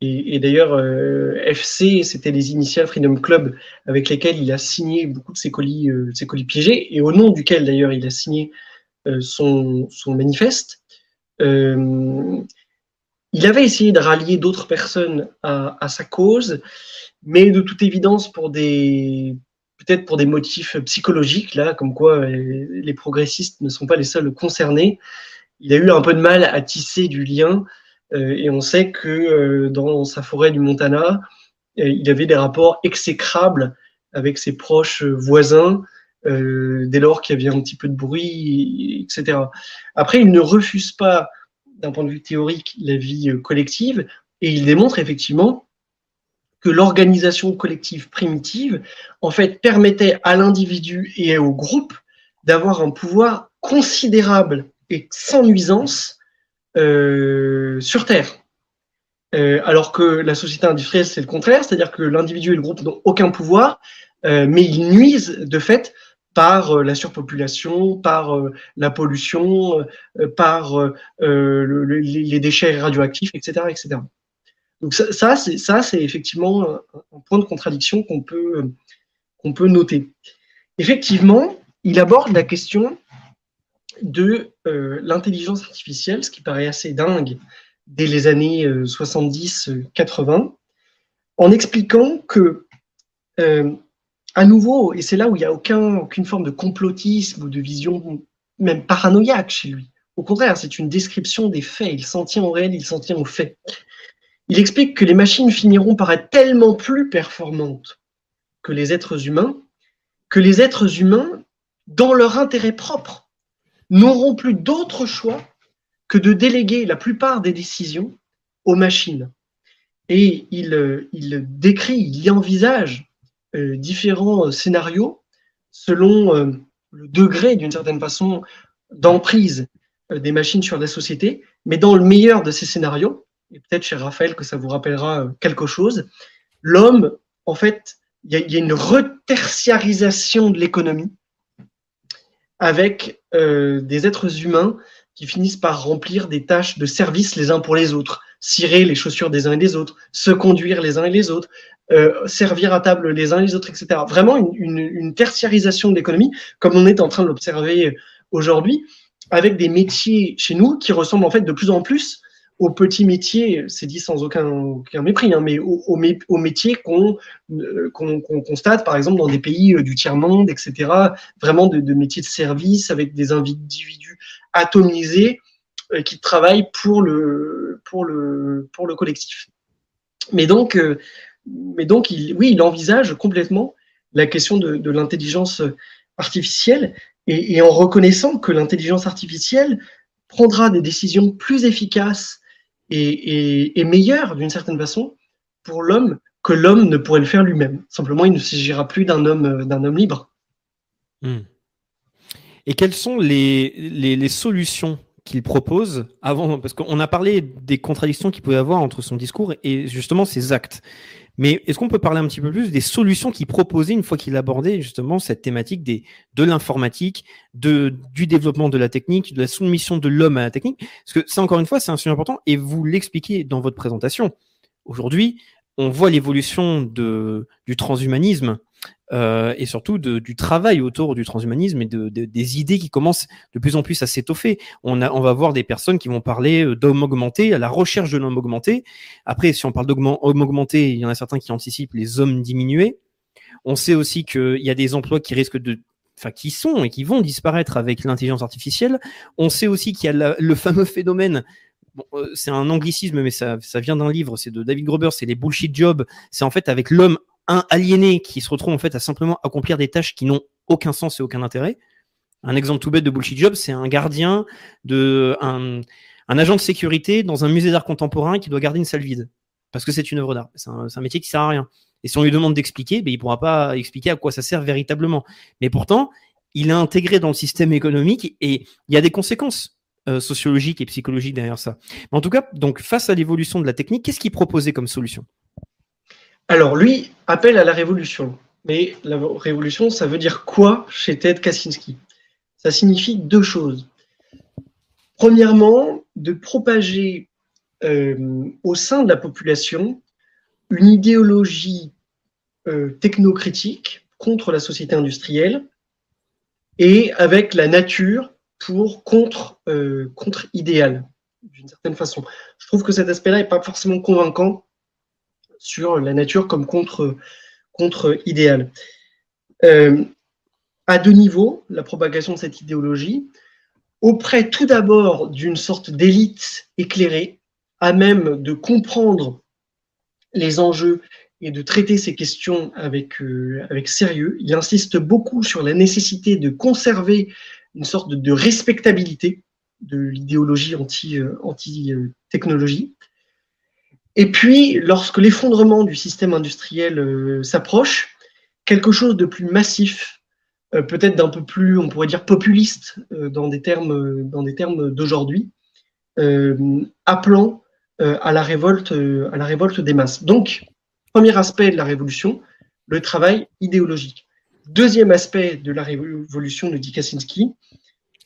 Et, d'ailleurs, euh, FC, c'était les initiales Freedom Club avec lesquelles il a signé beaucoup de ses colis, euh, ses colis piégés, et au nom duquel d'ailleurs il a signé euh, son, manifeste. Il avait essayé de rallier d'autres personnes à, à sa cause, mais de toute évidence pour des peut-être pour des motifs psychologiques, là, comme quoi les progressistes ne sont pas les seuls concernés. Il a eu un peu de mal à tisser du lien, et on sait que euh, dans sa forêt du Montana, euh, il avait des rapports exécrables avec ses proches voisins, euh, dès lors qu'il y avait un petit peu de bruit, etc. Après, il ne refuse pas, d'un point de vue théorique, la vie euh, collective, et il démontre effectivement que l'organisation collective primitive, en fait, permettait à l'individu et au groupe d'avoir un pouvoir considérable et sans nuisance euh, sur Terre. Euh, alors que la société industrielle, c'est le contraire, c'est-à-dire que l'individu et le groupe n'ont aucun pouvoir, euh, mais ils nuisent de fait par euh, la surpopulation, par euh, la pollution, euh, par euh, le- le- les déchets radioactifs, etc., etc. Donc ça, c'est effectivement un, point de contradiction qu'on peut euh, qu'on peut noter. Effectivement, il aborde la question de euh, l'intelligence artificielle, ce qui paraît assez dingue dès les années 70-80, en expliquant que, euh, à nouveau, et c'est là où il n'y a aucun, aucune forme de complotisme ou de vision même paranoïaque chez lui. Au contraire, c'est une description des faits. Il s'en tient au réel, il s'en tient aux faits. Il explique que les machines finiront par être tellement plus performantes que les êtres humains, que les êtres humains, dans leur intérêt propre, n'auront plus d'autre choix que de déléguer la plupart des décisions aux machines. Et il, euh, il décrit, il y envisage euh, différents scénarios selon euh, le degré, d'une certaine façon, d'emprise des machines sur la société. Mais dans le meilleur de ces scénarios, et peut-être chez Raphaël que ça vous rappellera quelque chose, l'homme, en fait, il y, y a une retertiarisation de l'économie avec euh, des êtres humains qui finissent par remplir des tâches de service les uns pour les autres, cirer les chaussures des uns et des autres, se conduire les uns et les autres, euh, servir à table les uns et les autres, etc. Vraiment une, une, une tertiarisation de l'économie, comme on est en train de l'observer aujourd'hui, avec des métiers chez nous qui ressemblent en fait de plus en plus aux petits métiers, c'est dit sans aucun, mépris, hein, mais aux, aux mé- aux métiers qu'on euh, qu'on constate par exemple dans des pays euh, du tiers-monde, etc. Vraiment de, métiers de service avec des individus atomisés euh, qui travaillent pour le, pour le, pour le collectif. Mais donc, mais donc il, oui, il envisage complètement la question de, l'intelligence artificielle et en reconnaissant que l'intelligence artificielle prendra des décisions plus efficaces et, et meilleures d'une certaine façon pour l'homme que l'homme ne pourrait le faire lui-même. Simplement, il ne s'agira plus d'un homme, euh, homme libre. Hmm. Et quelles sont les, les, les solutions qu'il propose avant Parce qu'on a parlé des contradictions qu'il pouvait avoir entre son discours et justement ses actes. Mais est-ce qu'on peut parler un petit peu plus des solutions qu'il proposait une fois qu'il abordait justement cette thématique de l'informatique, de, du développement de la technique, de la soumission de l'homme à la technique? Parce que ça, encore une fois, c'est un sujet important et vous l'expliquez dans votre présentation. Aujourd'hui, on voit l'évolution du transhumanisme euh, et surtout du travail autour du transhumanisme et de, de- des idées qui commencent de plus en plus à s'étoffer. On, va voir des personnes qui vont parler euh, d'homme augmenté, à la recherche de l'homme augmenté. Après, si on parle d'homme augmenté, il y en a certains qui anticipent les hommes diminués. On sait aussi qu'il y a des emplois qui risquent de enfin qui sont et qui vont disparaître avec l'intelligence artificielle. On sait aussi qu'il y a le fameux phénomène euh, c'est un anglicisme, mais ça, vient d'un livre, c'est de David Gruber, c'est les bullshit jobs. C'est en fait avec l'homme un aliéné qui se retrouve en fait à simplement accomplir des tâches qui n'ont aucun sens et aucun intérêt. Un exemple tout bête de bullshit job, c'est un gardien de un, agent de sécurité dans un musée d'art contemporain qui doit garder une salle vide parce que c'est une œuvre d'art. C'est un, métier qui sert à rien. Et si on lui demande d'expliquer, ben, il pourra pas expliquer à quoi ça sert véritablement. Mais pourtant, il est intégré dans le système économique et il y a des conséquences euh, sociologiques et psychologiques derrière ça. En tout cas, donc face à l'évolution de la technique, qu'est-ce qu'il proposait comme solution? Alors, lui appelle à la révolution. Mais la révolution, ça veut dire quoi chez Ted Kaczynski? Ça signifie deux choses. Premièrement, de propager euh, au sein de la population une idéologie euh, technocritique contre la société industrielle et avec la nature pour contre, euh, contre idéal, d'une certaine façon. Je trouve que cet aspect-là n'est pas forcément convaincant sur la nature comme contre, contre idéal. Euh, à deux niveaux, la propagation de cette idéologie, auprès tout d'abord d'une sorte d'élite éclairée, à même de comprendre les enjeux et de traiter ces questions avec, euh, avec sérieux. Il insiste beaucoup sur la nécessité de conserver une sorte de, respectabilité de l'idéologie anti-technologie. Euh, et puis, lorsque l'effondrement du système industriel euh, s'approche, quelque chose de plus massif, peut-être d'un peu plus, on pourrait dire, populiste dans des termes, dans des termes d'aujourd'hui, appelant à la révolte, à la révolte des masses. Donc, Premier aspect de la révolution, le travail idéologique. Deuxième aspect de la révolution, nous dit Kaczynski.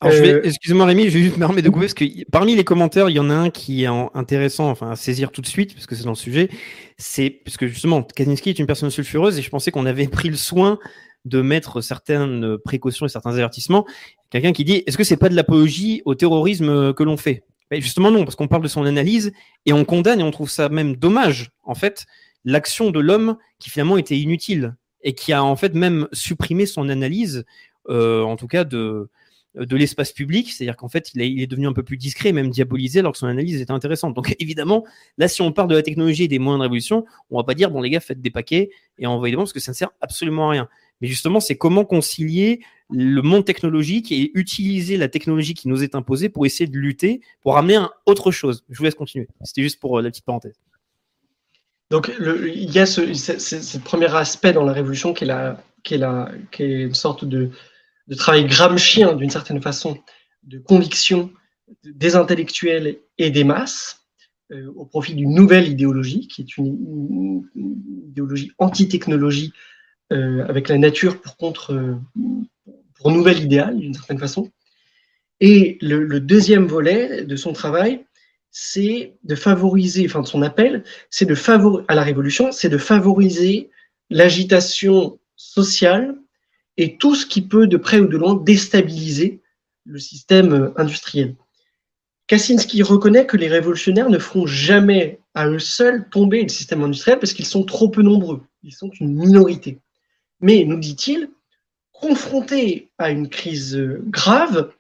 Euh, excusez-moi Rémi, je vais juste me permettre de couper parce que parmi les commentaires, il y en a un qui est intéressant enfin, à saisir tout de suite, parce que c'est dans le sujet. C'est parce que justement, Kaczynski est une personne sulfureuse et je pensais qu'on avait pris le soin de mettre certaines précautions et certains avertissements. Quelqu'un qui dit Est-ce que c'est pas de l'apologie au terrorisme que l'on fait? Justement, non, parce qu'on parle de son analyse et on condamne et on trouve ça même dommage, en fait, l'action de l'homme qui finalement était inutile et qui a en fait même supprimé son analyse, euh, en tout cas de, de l'espace public, c'est-à-dire qu'en fait il, est devenu un peu plus discret, même diabolisé, alors que son analyse était intéressante. Donc évidemment, là si on parle de la technologie et des moyens de révolution, on va pas dire bon les gars faites des paquets et envoyez des bombes parce que ça ne sert absolument à rien. Mais justement, c'est comment concilier le monde technologique et utiliser la technologie qui nous est imposée pour essayer de lutter, pour amener un autre chose. Je vous laisse continuer. C'était juste pour euh, la petite parenthèse. Donc, il y a ce, premier aspect dans la révolution qui est une sorte de, de travail gramscien, d'une certaine façon, de conviction des intellectuels et des masses, euh, au profit d'une nouvelle idéologie, qui est une, idéologie anti-technologie, euh, avec la nature pour contre, euh, pour nouvel idéal, d'une certaine façon. Et le, le, deuxième volet de son travail, c'est de favoriser, enfin de son appel, c'est de favoriser à la révolution, c'est de favoriser l'agitation sociale et tout ce qui peut de près ou de loin déstabiliser le système industriel. Kaczynski reconnaît que les révolutionnaires ne feront jamais à eux seuls tomber le système industriel parce qu'ils sont trop peu nombreux, ils sont une minorité. Mais, nous dit-il, confrontés à une crise grave,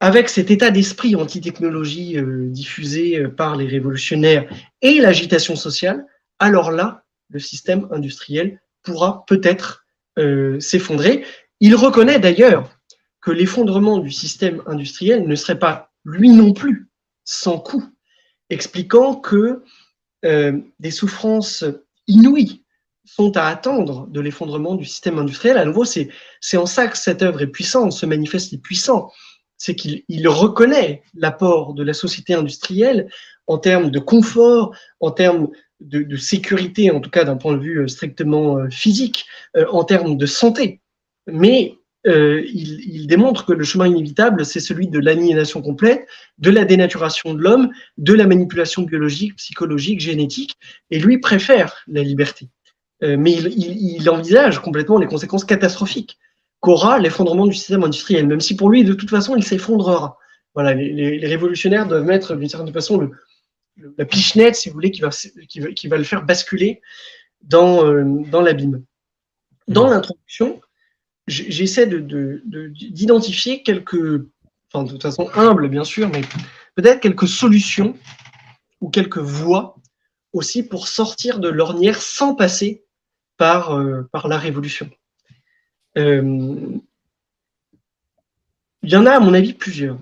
avec cet état d'esprit anti-technologie euh, diffusé euh, par les révolutionnaires et l'agitation sociale, alors là, le système industriel pourra peut-être euh, s'effondrer. Il reconnaît d'ailleurs que l'effondrement du système industriel ne serait pas, lui non plus, sans coût, expliquant que des souffrances inouïes sont à attendre de l'effondrement du système industriel. À nouveau, c'est en ça que cette œuvre est puissante, se manifeste puissant c'est qu'il reconnaît l'apport de la société industrielle en termes de confort, en termes de, sécurité, en tout cas d'un point de vue euh, strictement euh, physique, euh, en termes de santé. Mais il, démontre que le chemin inévitable, c'est celui de l'aliénation complète, de la dénaturation de l'homme, de la manipulation biologique, psychologique, génétique, et lui préfère la liberté. mais il envisage complètement les conséquences catastrophiques qu'aura l'effondrement du système industriel, même si pour lui, de toute façon, il s'effondrera. Voilà, les, révolutionnaires doivent mettre d'une certaine façon le, la pichenette, si vous voulez, qui va, qui va, le faire basculer dans, euh, dans l'abîme. Dans mmh. l'introduction, j'essaie d'identifier de, quelques, enfin de toute façon humble bien sûr, mais peut-être quelques solutions ou quelques voies aussi pour sortir de l'ornière sans passer par, euh, par la révolution. Euh, il y en a, à mon avis, plusieurs.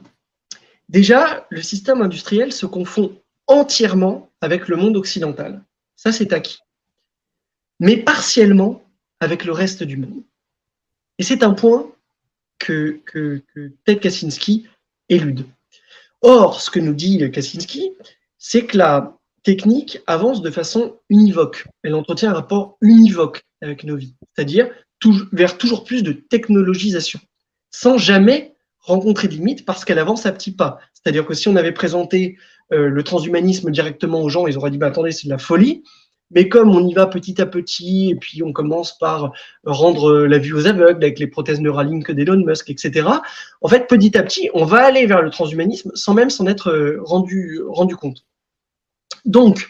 Déjà, le système industriel se confond entièrement avec le monde occidental. Ça, c'est acquis. Mais partiellement avec le reste du monde. Et c'est un point que, Ted Kaczynski élude. Or, ce que nous dit Kaczynski, c'est que la technique avance de façon univoque. Elle entretient un rapport univoque avec nos vies. C'est-à-dire vers toujours plus de technologisation, sans jamais rencontrer des limites parce qu'elle avance à petits pas. C'est-à-dire que si on avait présenté euh, le transhumanisme directement aux gens, ils auraient dit bah, attendez, c'est de la folie. Mais comme on y va petit à petit, et puis on commence par rendre la vue aux aveugles avec les prothèses Neuralink d'Elon Musk, etc. En fait, petit à petit, on va aller vers le transhumanisme sans même s'en être euh, rendu, rendu compte. Donc,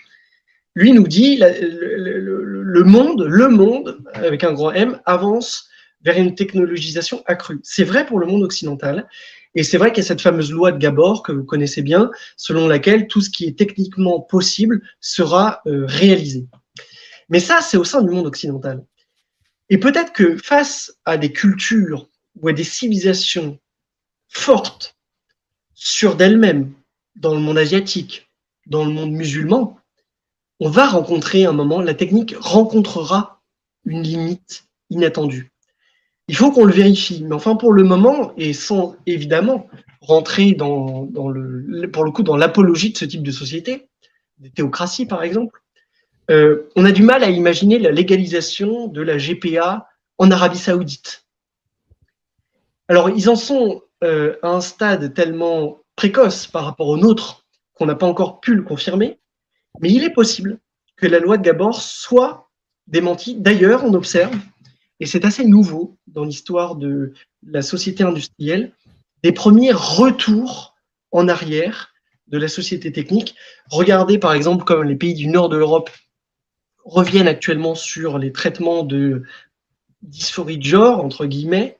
lui nous dit, le, monde, le monde, avec un grand M, avance vers une technologisation accrue. C'est vrai pour le monde occidental, et c'est vrai qu'il y a cette fameuse loi de Gabor que vous connaissez bien, selon laquelle tout ce qui est techniquement possible sera euh, réalisé. Mais ça, c'est au sein du monde occidental. Et peut-être que face à des cultures ou à des civilisations fortes sur d'elles-mêmes, dans le monde asiatique, dans le monde musulman, on va rencontrer un moment, la technique rencontrera une limite inattendue. Il faut qu'on le vérifie, mais enfin pour le moment, et sans évidemment rentrer dans, le, pour le coup dans l'apologie de ce type de société, des théocraties par exemple, euh, on a du mal à imaginer la légalisation de la GPA en Arabie Saoudite. Alors ils en sont euh, à un stade tellement précoce par rapport au nôtre qu'on n'a pas encore pu le confirmer, mais il est possible que la loi de Gabor soit démentie. D'ailleurs, on observe, et c'est assez nouveau dans l'histoire de la société industrielle, des premiers retours en arrière de la société technique. Regardez par exemple comme les pays du nord de l'Europe reviennent actuellement sur les traitements de dysphorie de genre, entre guillemets,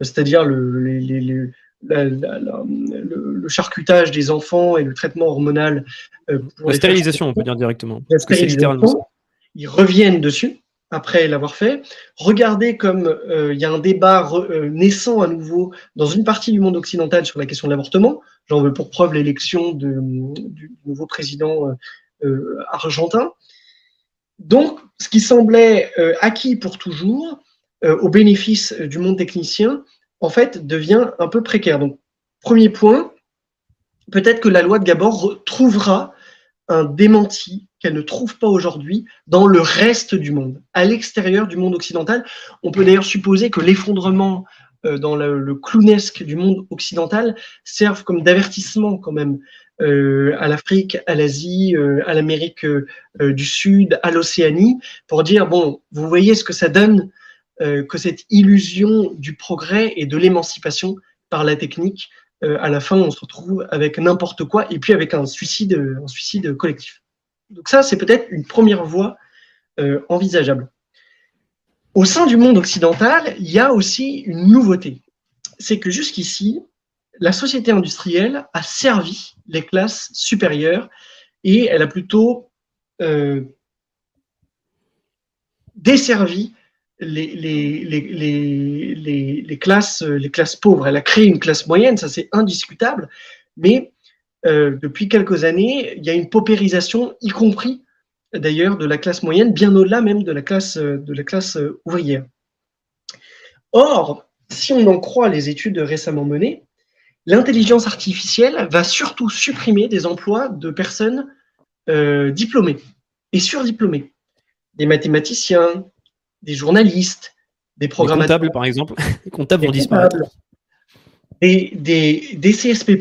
c'est-à-dire le, les, le, charcutage des enfants et le traitement hormonal. Euh, la stérilisation, on peut dire directement. La stérilisation, ils reviennent dessus après l'avoir fait. Regardez comme euh, il y a un débat euh, naissant à nouveau dans une partie du monde occidental sur la question de l'avortement. J'en veux pour preuve l'élection du nouveau président argentin. Donc, ce qui semblait acquis pour toujours, au bénéfice du monde technicien, en fait, devient un peu précaire. Donc, premier point, peut-être que la loi de Gabor trouvera un démenti qu'elle ne trouve pas aujourd'hui dans le reste du monde, à l'extérieur du monde occidental. On peut d'ailleurs supposer que l'effondrement euh, dans le, clownesque du monde occidental serve comme d'avertissement quand même euh, à l'Afrique, à l'Asie, euh, à l'Amérique du Sud, à l'Océanie, pour dire, bon, vous voyez ce que ça donne euh, que cette illusion du progrès et de l'émancipation par la technique, euh, à la fin, on se retrouve avec n'importe quoi et puis avec un suicide, un suicide collectif. Donc ça, c'est peut-être une première voie euh, envisageable. Au sein du monde occidental, il y a aussi une nouveauté. C'est que jusqu'ici, la société industrielle a servi les classes supérieures et elle a plutôt desservi les, les, les, classes, les classes pauvres. Elle a créé une classe moyenne, ça c'est indiscutable, mais euh, depuis quelques années, il y a une paupérisation, y compris d'ailleurs de la classe moyenne, bien au-delà même de la classe, de la classe ouvrière. Or, si on en croit les études récemment menées, l'intelligence artificielle va surtout supprimer des emplois de personnes euh, diplômées et surdiplômées, des mathématiciens, des journalistes, des programmateurs. comptables, par exemple. Les comptables vont disparaître. Des, des, CSP,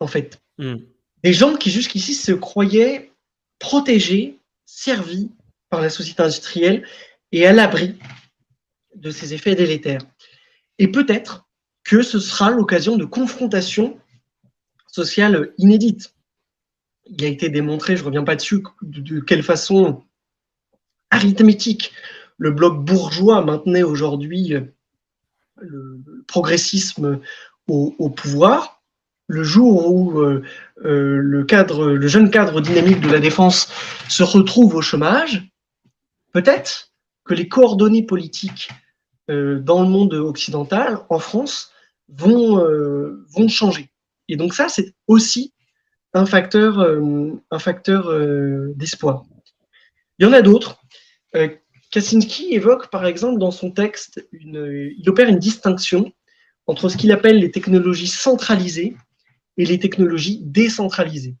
en fait. Hmm. Des gens qui jusqu'ici se croyaient protégés, servis par la société industrielle et à l'abri de ces effets délétères. Et peut-être que ce sera l'occasion de confrontations sociales inédites. Il a été démontré, je ne reviens pas dessus, de quelle façon arithmétique le bloc bourgeois maintenait aujourd'hui le progressisme au, pouvoir, le jour où euh, euh, le, jeune cadre dynamique de la défense se retrouve au chômage, peut-être que les coordonnées politiques dans le monde occidental, en France, vont, vont changer. Et donc ça, c'est aussi un facteur, un facteur d'espoir. Il y en a d'autres Kaczynski évoque par exemple dans son texte, une, il opère une distinction entre ce qu'il appelle les technologies centralisées et les technologies décentralisées.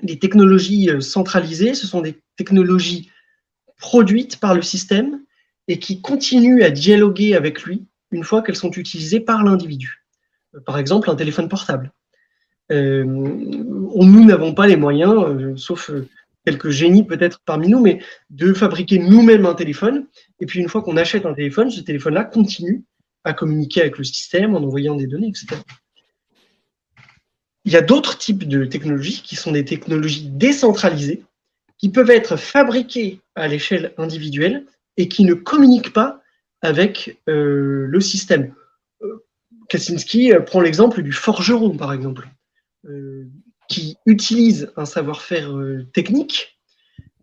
Les technologies euh, centralisées, ce sont des technologies produites par le système et qui continuent à dialoguer avec lui une fois qu'elles sont utilisées par l'individu. par exemple, un téléphone portable. Euh, nous n'avons pas les moyens, euh, sauf euh, quelques génies peut-être parmi nous, mais de fabriquer nous-mêmes un téléphone. Et puis une fois qu'on achète un téléphone, ce téléphone-là continue à communiquer avec le système en envoyant des données, etc. Il y a d'autres types de technologies qui sont des technologies décentralisées, qui peuvent être fabriquées à l'échelle individuelle et qui ne communiquent pas avec euh, le système. Euh, Kaczynski prend l'exemple du forgeron, par exemple, euh, qui utilise un savoir-faire technique,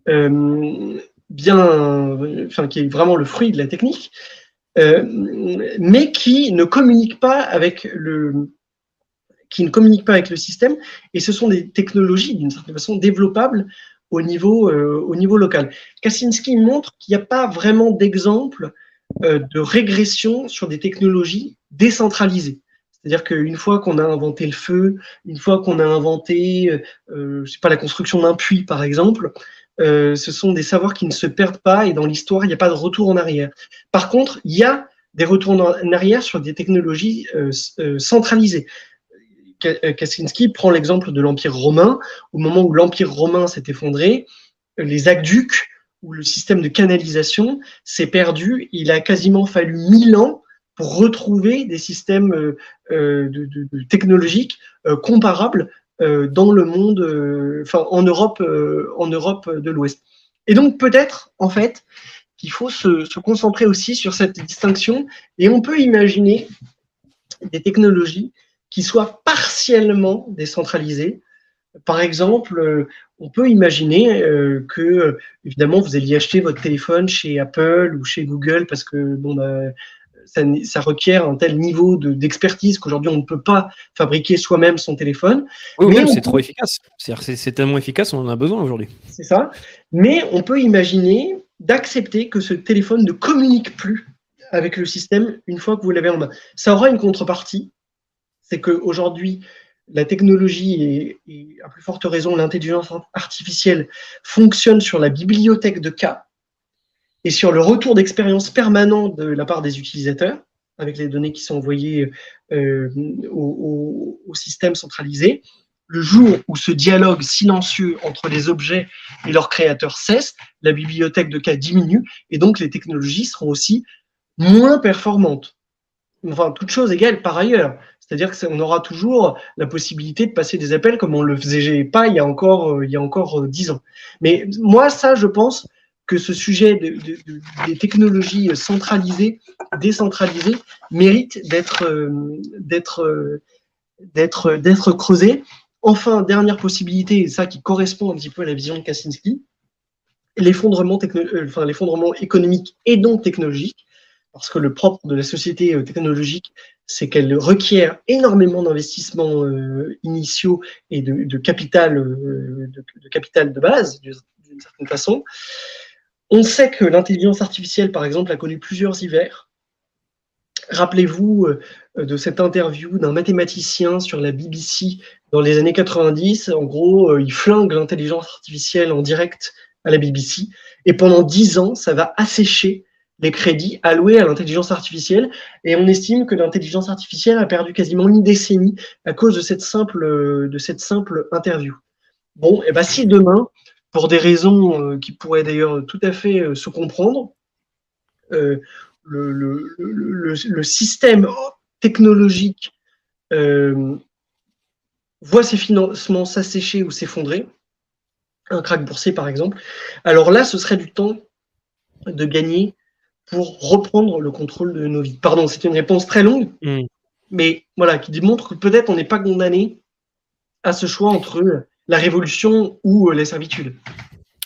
bien, enfin, qui est vraiment le fruit de la technique, mais qui ne communique pas avec le, qui ne communiquent pas avec le système, et ce sont des technologies d'une certaine façon développables au niveau, au niveau local. Kaczynski montre qu'il n'y a pas vraiment d'exemple euh, de régression sur des technologies décentralisées. C'est-à-dire qu'une fois qu'on a inventé le feu, une fois qu'on a inventé, euh, euh, pas, la construction d'un puits par exemple, ce sont des savoirs qui ne se perdent pas et dans l'histoire il n'y a pas de retour en arrière. Par contre, il y a des retours en arrière sur des technologies centralisées. Kaczynski prend l'exemple de l'Empire romain. Au moment où l'Empire romain s'est effondré, les aqueducs où le système de canalisation s'est perdu. Il a quasiment fallu mille ans pour retrouver des systèmes euh, euh, technologiques euh, comparables dans le monde, en Europe, en Europe de l'Ouest. Et donc peut-être, en fait, qu'il faut se, concentrer aussi sur cette distinction et on peut imaginer des technologies qui soient partiellement décentralisées. Par exemple, on peut imaginer euh, que, évidemment, vous alliez acheter votre téléphone chez Apple ou chez Google parce que bon, bah, ça, requiert un tel niveau d'expertise qu'aujourd'hui, on ne peut pas fabriquer soi-même son téléphone. Oui, c'est trop efficace. C'est tellement efficace, on en a besoin aujourd'hui. C'est ça. Mais on peut imaginer d'accepter que ce téléphone ne communique plus avec le système une fois que vous l'avez en main. Ça aura une contrepartie, c'est qu'aujourd'hui, la technologie et, à plus forte raison l'intelligence artificielle fonctionne sur la bibliothèque de cas et sur le retour d'expérience permanent de la part des utilisateurs, avec les données qui sont envoyées euh, au, système centralisé. Le jour où ce dialogue silencieux entre les objets et leurs créateurs cesse, la bibliothèque de cas diminue et donc les technologies seront aussi moins performantes. Enfin, toute chose égale par ailleurs. C'est-à-dire qu'on aura toujours la possibilité de passer des appels comme on le faisait pas il y a encore euh, il y a encore euh, dix ans. Mais moi, ça, je pense que ce sujet des technologies centralisées, décentralisées, mérite d'être euh, d'être d'être d'être creusé. Enfin, dernière possibilité, et ça qui correspond un petit peu à la vision de Kaczynski, l'effondrement enfin, économique et donc technologique parce que le propre de la société technologique, c'est qu'elle requiert énormément d'investissements euh, initiaux et de, capital, euh, de, capital de base, d'une certaine façon. On sait que l'intelligence artificielle, par exemple, a connu plusieurs hivers. Rappelez-vous de cette interview d'un mathématicien sur la BBC dans les années 90. En gros, il flingue l'intelligence artificielle en direct à la BBC. Et pendant dix ans, ça va assécher les crédits alloués à l'intelligence artificielle. Et on estime que l'intelligence artificielle a perdu quasiment une décennie à cause de cette simple, de cette simple interview. Bon, et ben si demain, pour des raisons euh, qui pourraient d'ailleurs tout à fait euh, se comprendre, euh, le, le, le, le, système technologique voit ses financements s'assécher ou s'effondrer, un crack boursier par exemple, alors là, ce serait du temps de gagner pour reprendre le contrôle de nos vies Pardon, c'est une réponse très longue, mm. mais voilà, qui démontre que peut-être on n'est pas condamné à ce choix entre la révolution ou la servitude.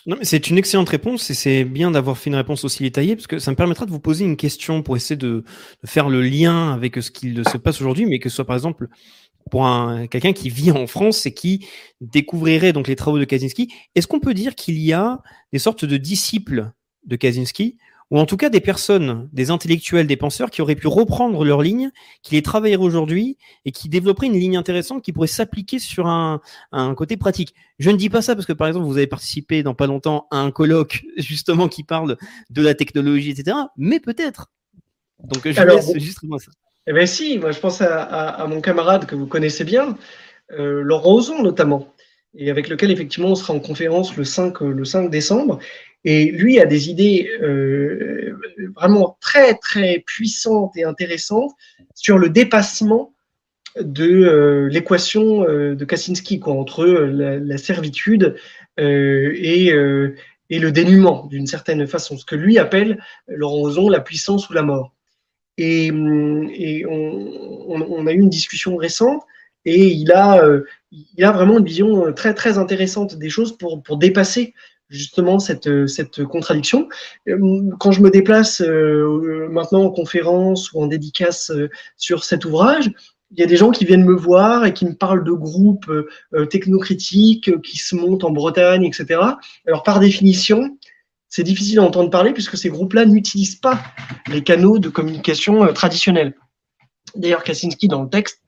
Non, mais c'est une excellente réponse et c'est bien d'avoir fait une réponse aussi détaillée parce que ça me permettra de vous poser une question pour essayer de, faire le lien avec ce qu'il se passe aujourd'hui, mais que ce soit par exemple pour un, quelqu'un qui vit en France et qui découvrirait donc les travaux de Kaczynski. Est-ce qu'on peut dire qu'il y a des sortes de disciples de Kaczynski ou en tout cas des personnes, des intellectuels, des penseurs qui auraient pu reprendre leur ligne, qui les travailleraient aujourd'hui et qui développeraient une ligne intéressante qui pourrait s'appliquer sur un, un, côté pratique. Je ne dis pas ça parce que par exemple vous avez participé dans pas longtemps à un colloque justement qui parle de la technologie, etc. Mais peut-être. Donc je laisse juste moi ça. Eh bien si, moi je pense à, à, mon camarade que vous connaissez bien, euh, Laurent Ozon notamment, et avec lequel effectivement on sera en conférence le 5, le 5 décembre. Et lui a des idées euh, vraiment très très puissantes et intéressantes sur le dépassement de euh, l'équation euh, de Kaczynski quoi, entre la, servitude et, et le dénuement d'une certaine façon, ce que lui appelle Laurent Ozon la puissance ou la mort. Et, et on, on, on, a eu une discussion récente et il a, il a vraiment une vision très très intéressante des choses pour, pour dépasser justement cette, cette contradiction. Euh, quand je me déplace euh, maintenant en conférence ou en dédicace euh, sur cet ouvrage, il y a des gens qui viennent me voir et qui me parlent de groupes technocritiques qui se montent en Bretagne, etc. Alors par définition, c'est difficile d'entendre parler puisque ces groupes-là n'utilisent pas les canaux de communication traditionnels. D'ailleurs, Kaczynski, dans le texte,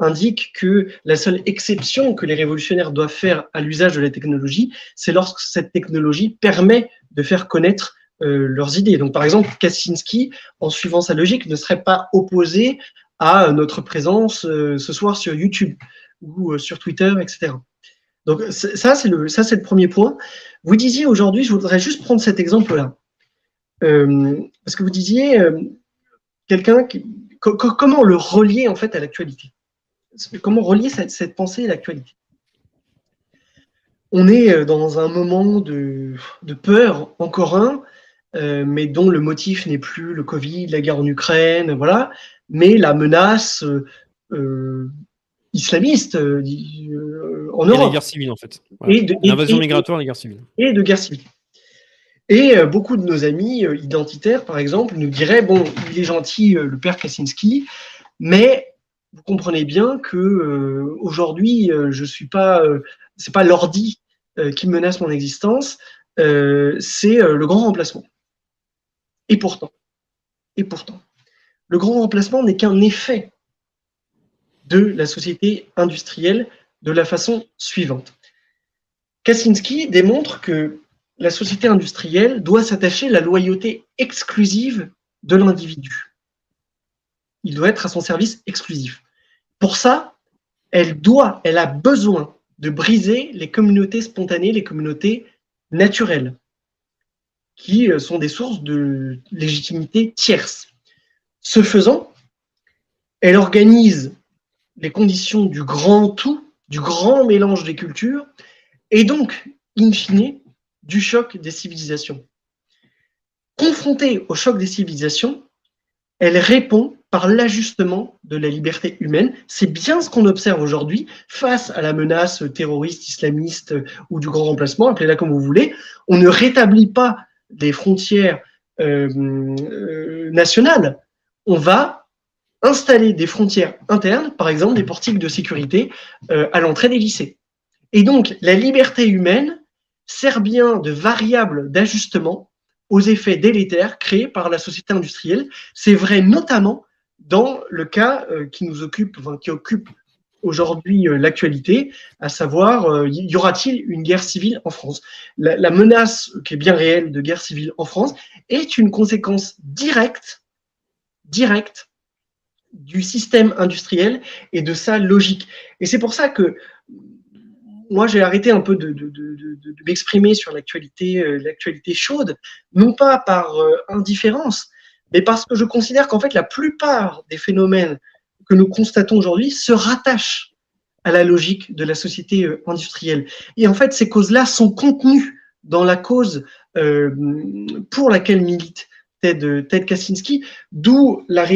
indique que la seule exception que les révolutionnaires doivent faire à l'usage de la technologie, c'est lorsque cette technologie permet de faire connaître euh, leurs idées. Donc, par exemple, Kaczynski, en suivant sa logique, ne serait pas opposé à notre présence euh, ce soir sur YouTube ou euh, sur Twitter, etc. Donc, ça, c'est le, ça, c'est le premier point. Vous disiez aujourd'hui, je voudrais juste prendre cet exemple-là. parce que vous disiez, quelqu'un qui, comment le relier en fait à l'actualité? Comment relier cette, pensée à l'actualité? On est euh, dans un moment de, peur, encore un, euh, mais dont le motif n'est plus le Covid, la guerre en Ukraine, voilà, mais la menace euh, islamiste en Europe. Et la guerre civile, en fait. L'invasion migratoire, la guerre civile. Et de guerre civile. Et beaucoup de nos amis identitaires, par exemple, nous diraient bon, il est gentil, le père Kaczynski, mais vous comprenez bien que euh, aujourd'hui, euh, je suis pas, euh, c'est pas l'ordi qui menace mon existence, c'est le grand remplacement. Et pourtant, et pourtant, le grand remplacement n'est qu'un effet de la société industrielle de la façon suivante. Kaczynski démontre que la société industrielle doit s'attacher à la loyauté exclusive de l'individu. Il doit être à son service exclusif. Pour ça, elle doit, elle a besoin de briser les communautés spontanées, les communautés naturelles, qui euh, sont des sources de légitimité tierce. Ce faisant, elle organise les conditions du grand tout, du grand mélange des cultures, et donc, in fine, du choc des civilisations. Confrontée au choc des civilisations, elle répond par l'ajustement de la liberté humaine. C'est bien ce qu'on observe aujourd'hui face à la menace terroriste, islamiste ou du grand remplacement, appelez-la comme vous voulez. On ne rétablit pas les frontières euh, euh, nationales. On va installer des frontières internes, par exemple des portiques de sécurité euh, à l'entrée des lycées. Et donc, la liberté humaine sert bien de variable d'ajustement aux effets délétères créés par la société industrielle. C'est vrai notamment dans le cas euh, qui nous occupe, qui occupe aujourd'hui euh, l'actualité, à savoir, euh, y aura-t-il une guerre civile en France? La, menace qui est bien réelle de guerre civile en France est une conséquence directe, directe du système industriel et de sa logique. Et c'est pour ça que moi, j'ai arrêté un peu de, de m'exprimer sur l'actualité, l'actualité chaude, non pas par indifférence, mais parce que je considère qu'en fait, la plupart des phénomènes que nous constatons aujourd'hui se rattachent à la logique de la société euh, industrielle. Et en fait, ces causes-là sont contenues dans la cause euh, pour laquelle milite Ted, Ted Kaczynski, d'où la,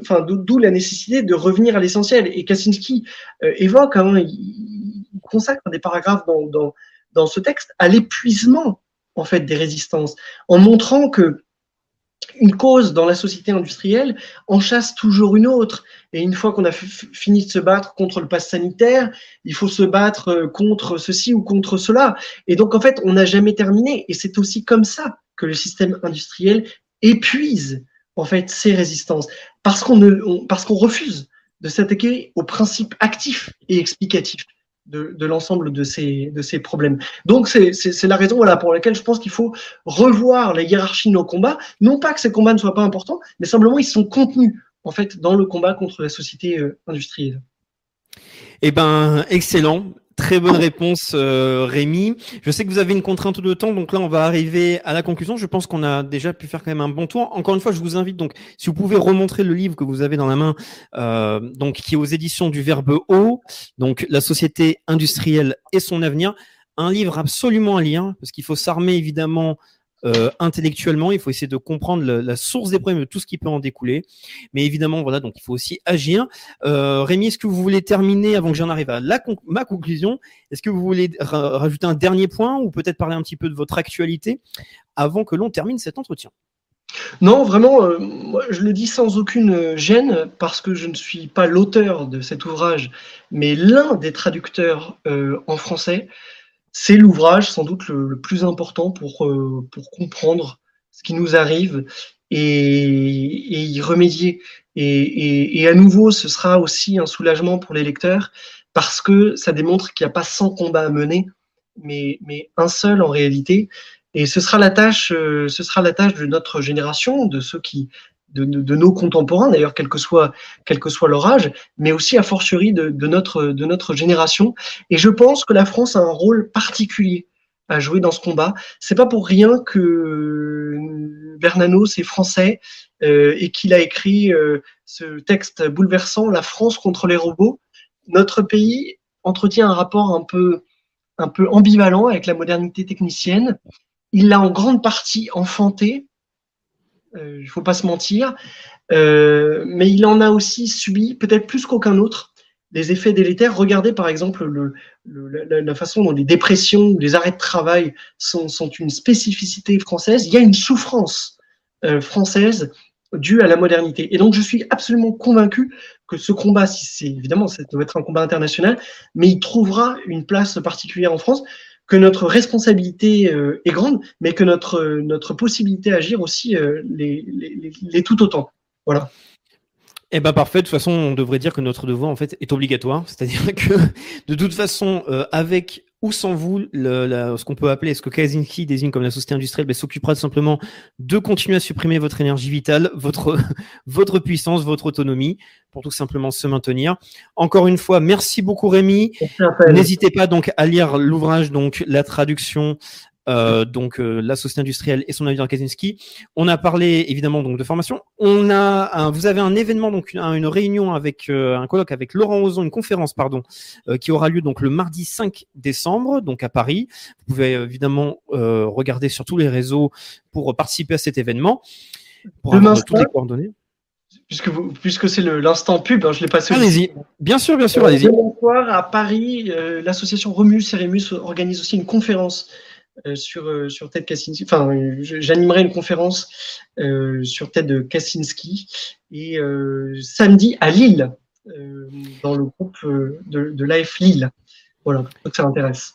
enfin, la nécessité de revenir à l'essentiel. Et Kaczynski euh, évoque, hein, il, consacre des paragraphes dans, dans, dans ce texte à l'épuisement en fait des résistances, en montrant que une cause dans la société industrielle en chasse toujours une autre. Et une fois qu'on a fini de se battre contre le pass sanitaire, il faut se battre euh, contre ceci ou contre cela. Et donc, en fait, on n'a jamais terminé. Et c'est aussi comme ça que le système industriel épuise, en fait, ses résistances. Parce qu'on parce qu'on refuse de s'attaquer aux principes actifs et explicatifs de, l'ensemble de ces, de ces problèmes. Donc c'est la raison voilà, pour laquelle je pense qu'il faut revoir la hiérarchie de nos combats. Non pas que ces combats ne soient pas importants, mais simplement ils sont contenus en fait dans le combat contre la société industrielle. Eh ben, excellent. Très bonne réponse, euh, Rémi. Je sais que vous avez une contrainte de temps, donc là, on va arriver à la conclusion. Je pense qu'on a déjà pu faire quand même un bon tour. Encore une fois, je vous invite donc, si vous pouvez remontrer le livre que vous avez dans la main, euh, donc qui est aux éditions du Verbe haut, donc la société industrielle et son avenir. Un livre absolument à lire, parce qu'il faut s'armer évidemment euh, intellectuellement, il faut essayer de comprendre la source des problèmes, de tout ce qui peut en découler. Mais évidemment, voilà, donc il faut aussi agir. Euh, Rémi, est-ce que vous voulez terminer avant que j'en arrive à ma conclusion? Est-ce que vous voulez rajouter un dernier point ou peut-être parler un petit peu de votre actualité avant que l'on termine cet entretien? Non, vraiment, euh, je le dis sans aucune gêne parce que je ne suis pas l'auteur de cet ouvrage, mais l'un des traducteurs en français c'est l'ouvrage sans doute le, plus important pour, euh, pour comprendre ce qui nous arrive et, et y remédier. Et, et, à nouveau, ce sera aussi un soulagement pour les lecteurs parce que ça démontre qu'il n'y a pas 100 combats à mener, mais, mais un seul en réalité. Et ce sera la tâche, euh, ce sera la tâche de notre génération, de ceux qui, de, nos contemporains, d'ailleurs, quel que soit quel que soit leur âge, mais aussi a fortiori de, notre de notre génération. Et je pense que la France a un rôle particulier à jouer dans ce combat. C'est pas pour rien que Bernanos est français euh, et qu'il a écrit euh, ce texte bouleversant, La France contre les robots. Notre pays entretient un rapport un peu un peu ambivalent avec la modernité technicienne. Il l'a en grande partie enfanté il ne faut pas se mentir. Euh, mais il en a aussi subi, peut-être plus qu'aucun autre, des effets délétères. Regardez par exemple le, la, façon dont les dépressions les arrêts de travail sont, sont, une spécificité française. Il y a une souffrance euh, française due à la modernité. Et donc je suis absolument convaincu que ce combat, si c'est évidemment, ça doit être un combat international, mais il trouvera une place particulière en France que notre responsabilité euh, est grande, mais que notre, notre possibilité d'agir aussi euh, tout autant. Voilà. Eh ben parfait. De toute façon, on devrait dire que notre devoir en fait est obligatoire. C'est-à-dire que de toute façon, euh, avec ou sans vous, le, ce qu'on peut appeler, ce que Kaczynski désigne comme la société industrielle, ben, s'occupera simplement de continuer à supprimer votre énergie vitale, votre, votre puissance, votre autonomie, pour tout simplement se maintenir. Encore une fois, merci beaucoup Rémi. N'hésitez pas donc à lire l'ouvrage, donc la traduction euh, donc euh, la société industrielle et son avenir Kaczynski. On a parlé évidemment donc de formation. On a, un, vous avez un événement donc une, réunion avec euh, un colloque avec Laurent Ozon, une conférence pardon, qui aura lieu donc le mardi 5 décembre donc à Paris. Vous pouvez évidemment regarder sur tous les réseaux pour participer à cet événement. Pour Demain toutes les coordonnées. Puisque, puisque c'est l'instant pub, hein, je l'ai passé. Allez-y, bien sûr, bien sûr, allez-y. Demain soir à Paris, l'association Remus et Remus organise aussi une conférence euh, sur, euh, sur Ted Kaczynski. Enfin, j'animerai une conférence euh, sur Ted Kaczynski et samedi à Lille, dans le groupe de, de l'AF Lille. Voilà, que ça intéresse.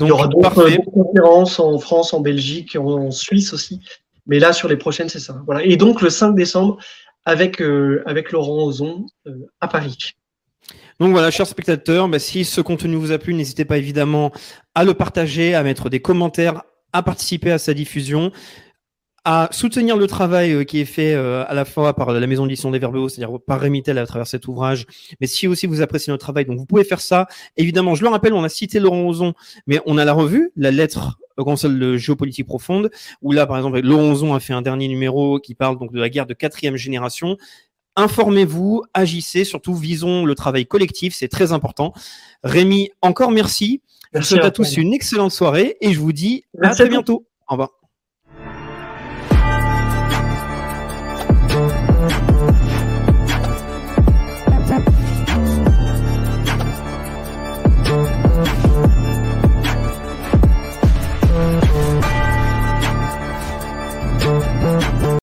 Il y aura d'autres conférences en France, en Belgique, en, Suisse aussi. Mais là, sur les prochaines, c'est ça. Voilà. Et donc, le 5 décembre, avec, avec Laurent Ozon à Paris. Donc voilà, chers spectateurs, bah, si ce contenu vous a plu, n'hésitez pas évidemment à le partager, à mettre des commentaires, à participer à sa diffusion à soutenir le travail euh, qui est fait euh, à la fois par la maison d'édition des Verbaux, c'est-à-dire par Rémi à travers cet ouvrage, mais si aussi vous appréciez notre travail, vous pouvez faire ça. Évidemment, je le rappelle, on a cité Laurent Ozon, mais on a la revue, la lettre au Conseil de géopolitique profonde, où là, par exemple, Laurent Ozon a fait un dernier numéro qui parle donc de la guerre de quatrième génération informez-vous, agissez, surtout visons le travail collectif, c'est très important. Rémi, encore merci. je vous souhaite à tous une excellente soirée et je vous dis à très bientôt. Au revoir.